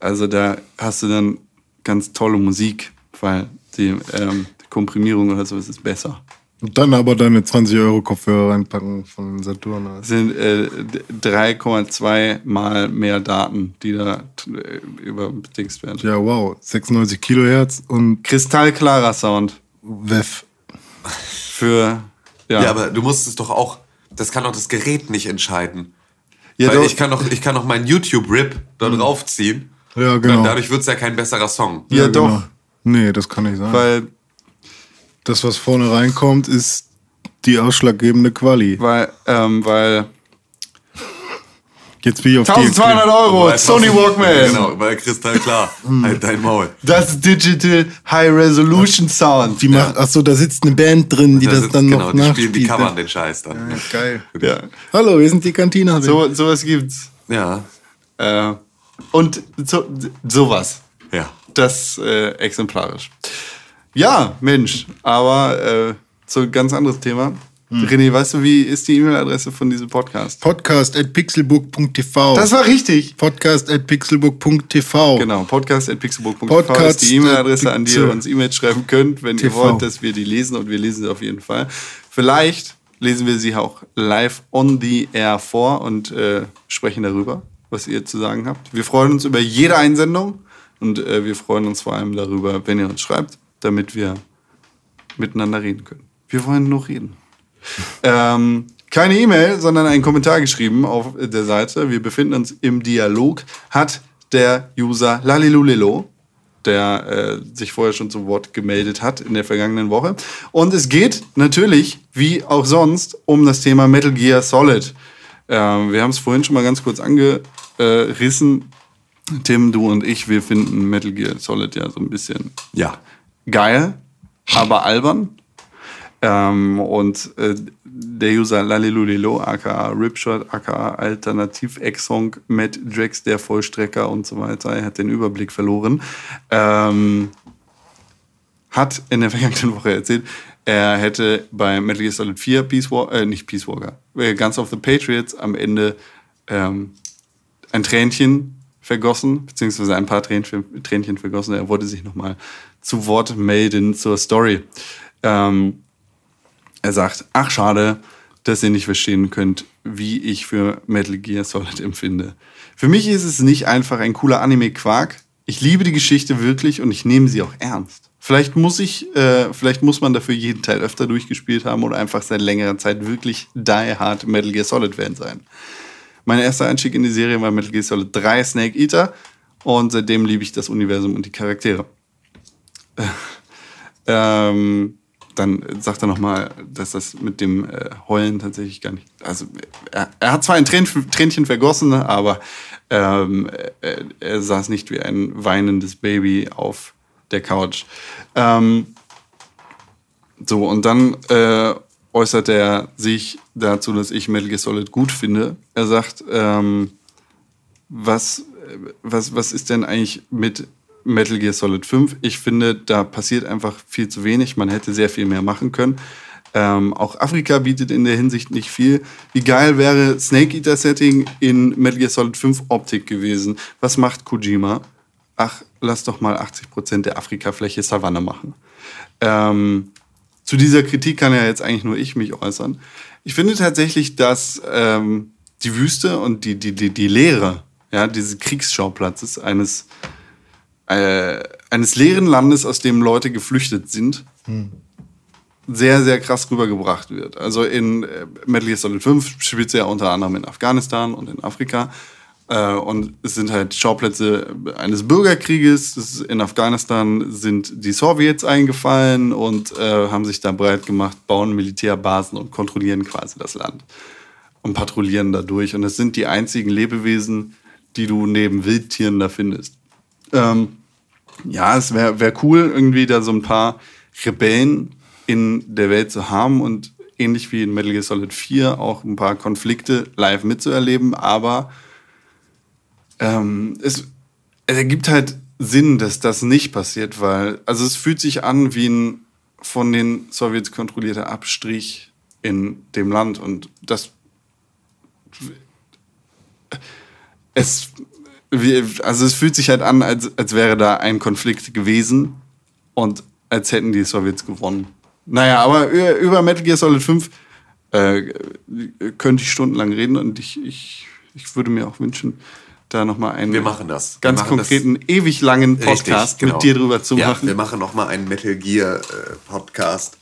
Also da hast du dann ganz tolle Musik, weil die ähm, Komprimierung oder sowas ist besser. Und dann aber deine 20 Euro Kopfhörer reinpacken von Saturn. Das sind äh, d- 3,2 mal mehr Daten, die da äh, überdingst werden. Ja, wow. 96 Kilohertz und Kristallklarer Sound WEF. für ja. ja, aber du musst es doch auch. Das kann doch das Gerät nicht entscheiden. Ja, Weil doch. ich kann doch, ich kann doch meinen YouTube-Rip da draufziehen. Ja, genau. Und dadurch wird's ja kein besserer Song. Ja, doch. genau. Nee, das kann nicht sein. Weil, das, was vorne reinkommt, ist die ausschlaggebende Quali. weil, ähm, weil Jetzt bin ich auf 1200 die Euro, Sony Walkman. Genau, weil kristall klar. halt dein Maul. Das Digital High Resolution Sound. Die macht, ach so, da sitzt eine Band drin, die Da das sitzt- dann genau, noch die nachspielt. spielen, die covern den Scheiß dann. Ja, geil. Ja. Hallo, wir sind die Cantina. So, sowas gibt's. Ja, Äh, und so, sowas. ja. Das äh, exemplarisch. Ja, Mensch, aber äh, so ein ganz anderes Thema. René, weißt du, wie ist die E-Mail-Adresse von diesem Podcast? Podcast at pixelbook.tv. Das war richtig. Podcast at pixelbook.tv. Genau, podcast.pixelbook.tv Podcast ist die E-Mail-Adresse, an die ihr uns E-Mails schreiben könnt, wenn ihr TV. wollt, dass wir die lesen und wir lesen sie auf jeden Fall. Vielleicht lesen wir sie auch live on the air vor und äh, sprechen darüber, was ihr zu sagen habt. Wir freuen uns über jede Einsendung und äh, wir freuen uns vor allem darüber, wenn ihr uns schreibt, damit wir miteinander reden können. Wir wollen noch reden. Ähm, keine E-Mail, sondern einen Kommentar geschrieben auf der Seite. Wir befinden uns im Dialog. Hat der User Lalilulelo, der äh, sich vorher schon zu Wort gemeldet hat in der vergangenen Woche. Und es geht natürlich, wie auch sonst, um das Thema Metal Gear Solid. Ähm, wir haben es vorhin schon mal ganz kurz angerissen. Tim, du und ich, wir finden Metal Gear Solid ja so ein bisschen Ja. geil, aber albern. Ähm, und äh, der User Lalilulilo, aka Ripshot, aka Alternativ Ex-Song, Matt Drax, der Vollstrecker und so weiter, er hat den Überblick verloren, ähm, hat in der (laughs) vergangenen Woche erzählt, er hätte bei Metal Gear Solid 4 Peace Walker, äh, nicht Peace Walker, äh, Guns of the Patriots am Ende ähm, ein Tränchen vergossen, beziehungsweise ein paar Tränchen, Tränchen vergossen. Er wollte sich nochmal zu Wort melden zur Story. Ähm, er sagt, ach schade, dass ihr nicht verstehen könnt, wie ich für Metal Gear Solid empfinde. Für mich ist es nicht einfach ein cooler Anime-Quark. Ich liebe die Geschichte wirklich und ich nehme sie auch ernst. Vielleicht muss ich, äh, vielleicht muss man dafür jeden Teil öfter durchgespielt haben oder einfach seit längerer Zeit wirklich die hard Metal Gear Solid Fan sein. Mein erster Einstieg in die Serie war Metal Gear Solid 3 Snake Eater und seitdem liebe ich das Universum und die Charaktere. (laughs) ähm, dann sagt er nochmal, dass das mit dem äh, Heulen tatsächlich gar nicht. Also er, er hat zwar ein Trän Tränchen vergossen, aber ähm, er, er saß nicht wie ein weinendes Baby auf der Couch. Ähm, so, und dann äh, äußert er sich dazu, dass ich Metal Gear Solid gut finde. Er sagt, ähm, was, was, was ist denn eigentlich mit Metal Gear Solid 5? Ich finde, da passiert einfach viel zu wenig. Man hätte sehr viel mehr machen können. Ähm, auch Afrika bietet in der Hinsicht nicht viel. Wie geil wäre Snake Eater Setting in Metal Gear Solid 5 Optik gewesen? Was macht Kojima? Ach, lass doch mal 80% der Afrikafläche Savanne machen. Ähm, zu dieser Kritik kann ja jetzt eigentlich nur ich mich äußern. Ich finde tatsächlich, dass ähm, die Wüste und die, die, die, die Leere ja, dieses Kriegsschauplatzes eines, äh, eines leeren Landes, aus dem Leute geflüchtet sind, sehr, sehr krass rübergebracht wird. Also in äh, Metal Gear Solid 5 spielt sie ja unter anderem in Afghanistan und in Afrika. Äh, und es sind halt Schauplätze eines Bürgerkrieges. Es ist- In Afghanistan sind die Sowjets eingefallen und äh, haben sich da breit gemacht, bauen Militärbasen und kontrollieren quasi das Land und patrouillieren da durch. Und das sind die einzigen Lebewesen, die du neben Wildtieren da findest. Ähm, ja, es wäre wär cool, irgendwie da so ein paar Rebellen in der Welt zu haben und ähnlich wie in Metal Gear Solid 4 auch ein paar Konflikte live mitzuerleben, aber ähm, es, es ergibt halt Sinn, dass das nicht passiert, weil, also es fühlt sich an wie ein von den Sowjets kontrollierter Abstrich in dem Land und das es wie, also es fühlt sich halt an, als, als wäre da ein Konflikt gewesen und als hätten die Sowjets gewonnen. Naja, aber über, Metal Gear Solid 5 äh, könnte ich stundenlang reden und ich, ich, ich würde mir auch wünschen, da nochmal einen Wir machen das. Wir ganz machen das. konkreten, ewig langen Richtig, Podcast genau. mit dir drüber zu ja, machen. Wir machen noch mal einen Metal Gear äh, Podcast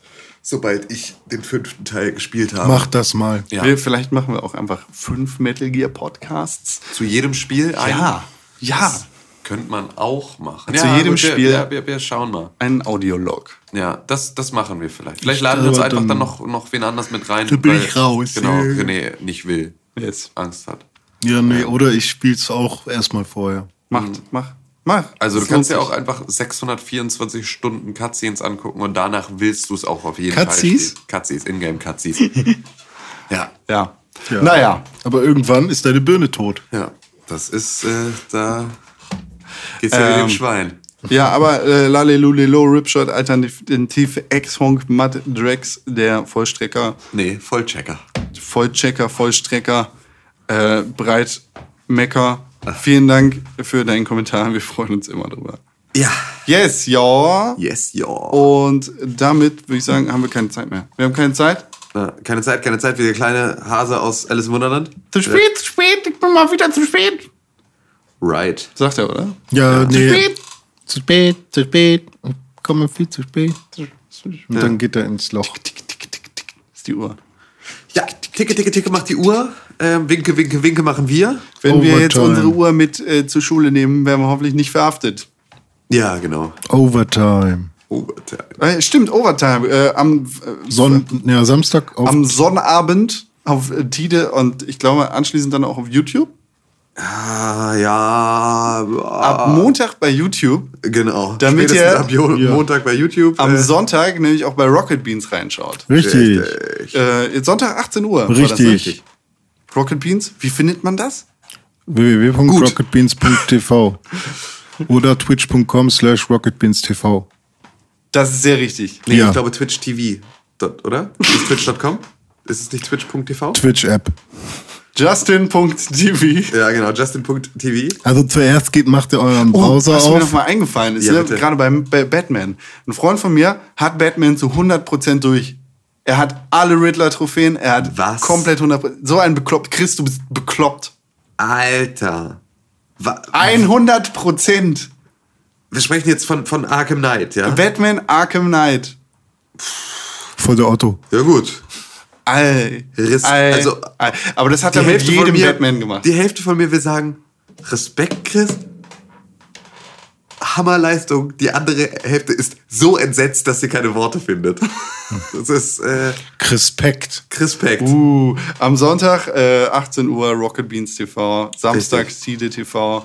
sobald ich den fünften Teil gespielt habe. Mach das mal. Ja. Wir, vielleicht machen wir auch einfach fünf Metal Gear Podcasts. Zu jedem Spiel ein. Ja, ja. Das könnte man auch machen. Zu jedem wir, Spiel- Ja, wir, wir schauen mal. Ein Audiolog. Ja, das, das machen wir vielleicht. Vielleicht laden wir uns einfach dann- dann noch, noch wen anders mit rein. Da bin weil, ich raus, Genau, ja. René nicht will. Jetzt. Angst hat. Ja, nee, oder ich spiel's auch erstmal vorher. Macht, mach, mach. Also du kannst ja auch einfach 624 Stunden Cutscenes angucken und danach willst du es auch auf jeden Cutscenes? Fall spielen. Cutscenes, Ingame-Cutscenes. (laughs) ja, Ja. Ja. Naja. Aber irgendwann ist deine Birne tot. ja. Das ist, äh, da geht's ja wie Ähm, dem Schwein. Ja, aber äh, Lalelulelo, Ripshot, Alternativ X-Honk, Mud Drex, der Vollstrecker, Nee, Vollchecker. Vollchecker, Vollstrecker, äh, Breit Mecker. Vielen Dank für deinen Kommentar. Wir freuen uns immer drüber. Ja. Yes, ja. Yes, ja. Und damit würde ich sagen, haben wir keine Zeit mehr. Wir haben keine Zeit. Na, keine Zeit, keine Zeit, wie der kleine Hase aus Alice im Wunderland. Zu spät, zu spät, ich bin mal wieder zu spät. Right. Sagt er, oder? Ja, nee. spät. Zu spät, zu spät. Ich komme viel zu spät. Und dann geht er ins Loch. Tick, tick, tick, tick. Ist die Uhr. Ticke, ticke, ticke macht die Uhr. Ähm, winke, winke, winke machen wir. Wenn wir jetzt Overtime. unsere Uhr mit äh, zur Schule nehmen, werden wir hoffentlich nicht verhaftet. Ja, genau. Overtime. Overtime. Äh, stimmt, Overtime. Äh, am, äh, Son ja, Samstag auf. am Sonnabend auf äh, Tide und ich glaube anschließend dann auch auf YouTube. Ah, ja. Ab Montag bei YouTube. Genau. Damit Spätestens ihr- ab Jo- Ja. Montag bei YouTube. Am äh, Sonntag nämlich auch bei Rocket Beans reinschaut. Richtig. richtig. Äh, Sonntag 18 Uhr. war das, Richtig. ne? Rocket Beans, wie findet man das? www.rocketbeans.tv oder twitch.com slash rocketbeanstv. Das ist sehr richtig. Nee, Ja. ich glaube Twitch TV. Oder? Ist twitch.com? Ist es nicht twitch.tv? Twitch-App. Justin.tv. Ja, genau. Justin.tv. Also zuerst geht, macht ihr euren Oh, Browser was mir noch auf. mal eingefallen ist, Ja, ne? gerade beim bei Batman. Ein Freund von mir hat Batman zu 100% durch. Er hat alle Riddler-Trophäen, er hat Was? komplett 100%. So ein bekloppt. Chris, du bist bekloppt. Alter. Wa 100%. Wir sprechen jetzt von, von Arkham Knight, ja? Batman Arkham Knight. Vor der Otto. Ja, gut. All, Riss- all, also, all. Aber das hat er mit jedem Batman gemacht. Die Hälfte von mir will sagen, Respekt, Chris. Hammerleistung. Die andere Hälfte ist so entsetzt, dass sie keine Worte findet. (laughs) Das ist äh, Respekt. Respekt. Uh, am Sonntag äh, 18 Uhr Rocket Beans TV, Samstag Tide TV,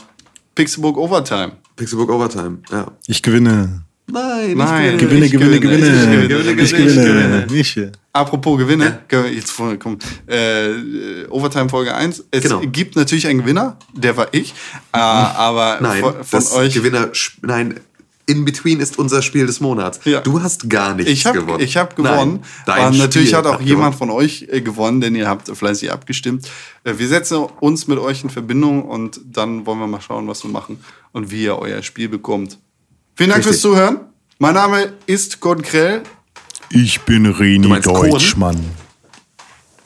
Pixelbook Overtime. Pixelbook Overtime, ja. Ich gewinne. Nein, Nein. Gewinne, Ich gewinne, gewinne, gewinne. ich gewinne, Ich ich gewinne. gewinne. Ich. Apropos Gewinne, Ge- jetzt komm, äh, Overtime Folge 1. Es Genau. gibt natürlich einen Gewinner, der war ich, äh, aber Nein, von, von das euch. Gewinner, nein, In Between ist unser Spiel des Monats. Ja. Du hast gar nichts Ich habe gewonnen. ich hab gewonnen. Nein, natürlich Spiel hat auch gewonnen. jemand von euch äh, gewonnen, denn ihr habt fleißig abgestimmt. Äh, wir setzen uns mit euch in Verbindung und dann wollen wir mal schauen, was wir machen und wie ihr euer Spiel bekommt. Vielen Dank Richtig. fürs Zuhören. Mein Name ist Gordon Krell. Ich bin Reni meinst Kohn? Deutschmann.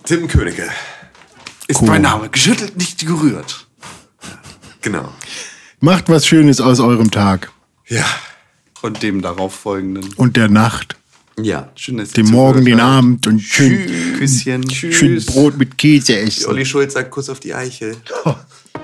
Tim Königke. Ist Cool. mein Name. Geschüttelt, nicht gerührt. Genau. Macht was Schönes aus eurem Tag Ja. Und dem darauf folgenden. und der Nacht. Ja. Schön, dass ihr Dem Morgen, den. Abend und schön, Küsschen. schön Brot mit Käse essen. Olli Schulz sagt Kuss auf die Eichel. (laughs)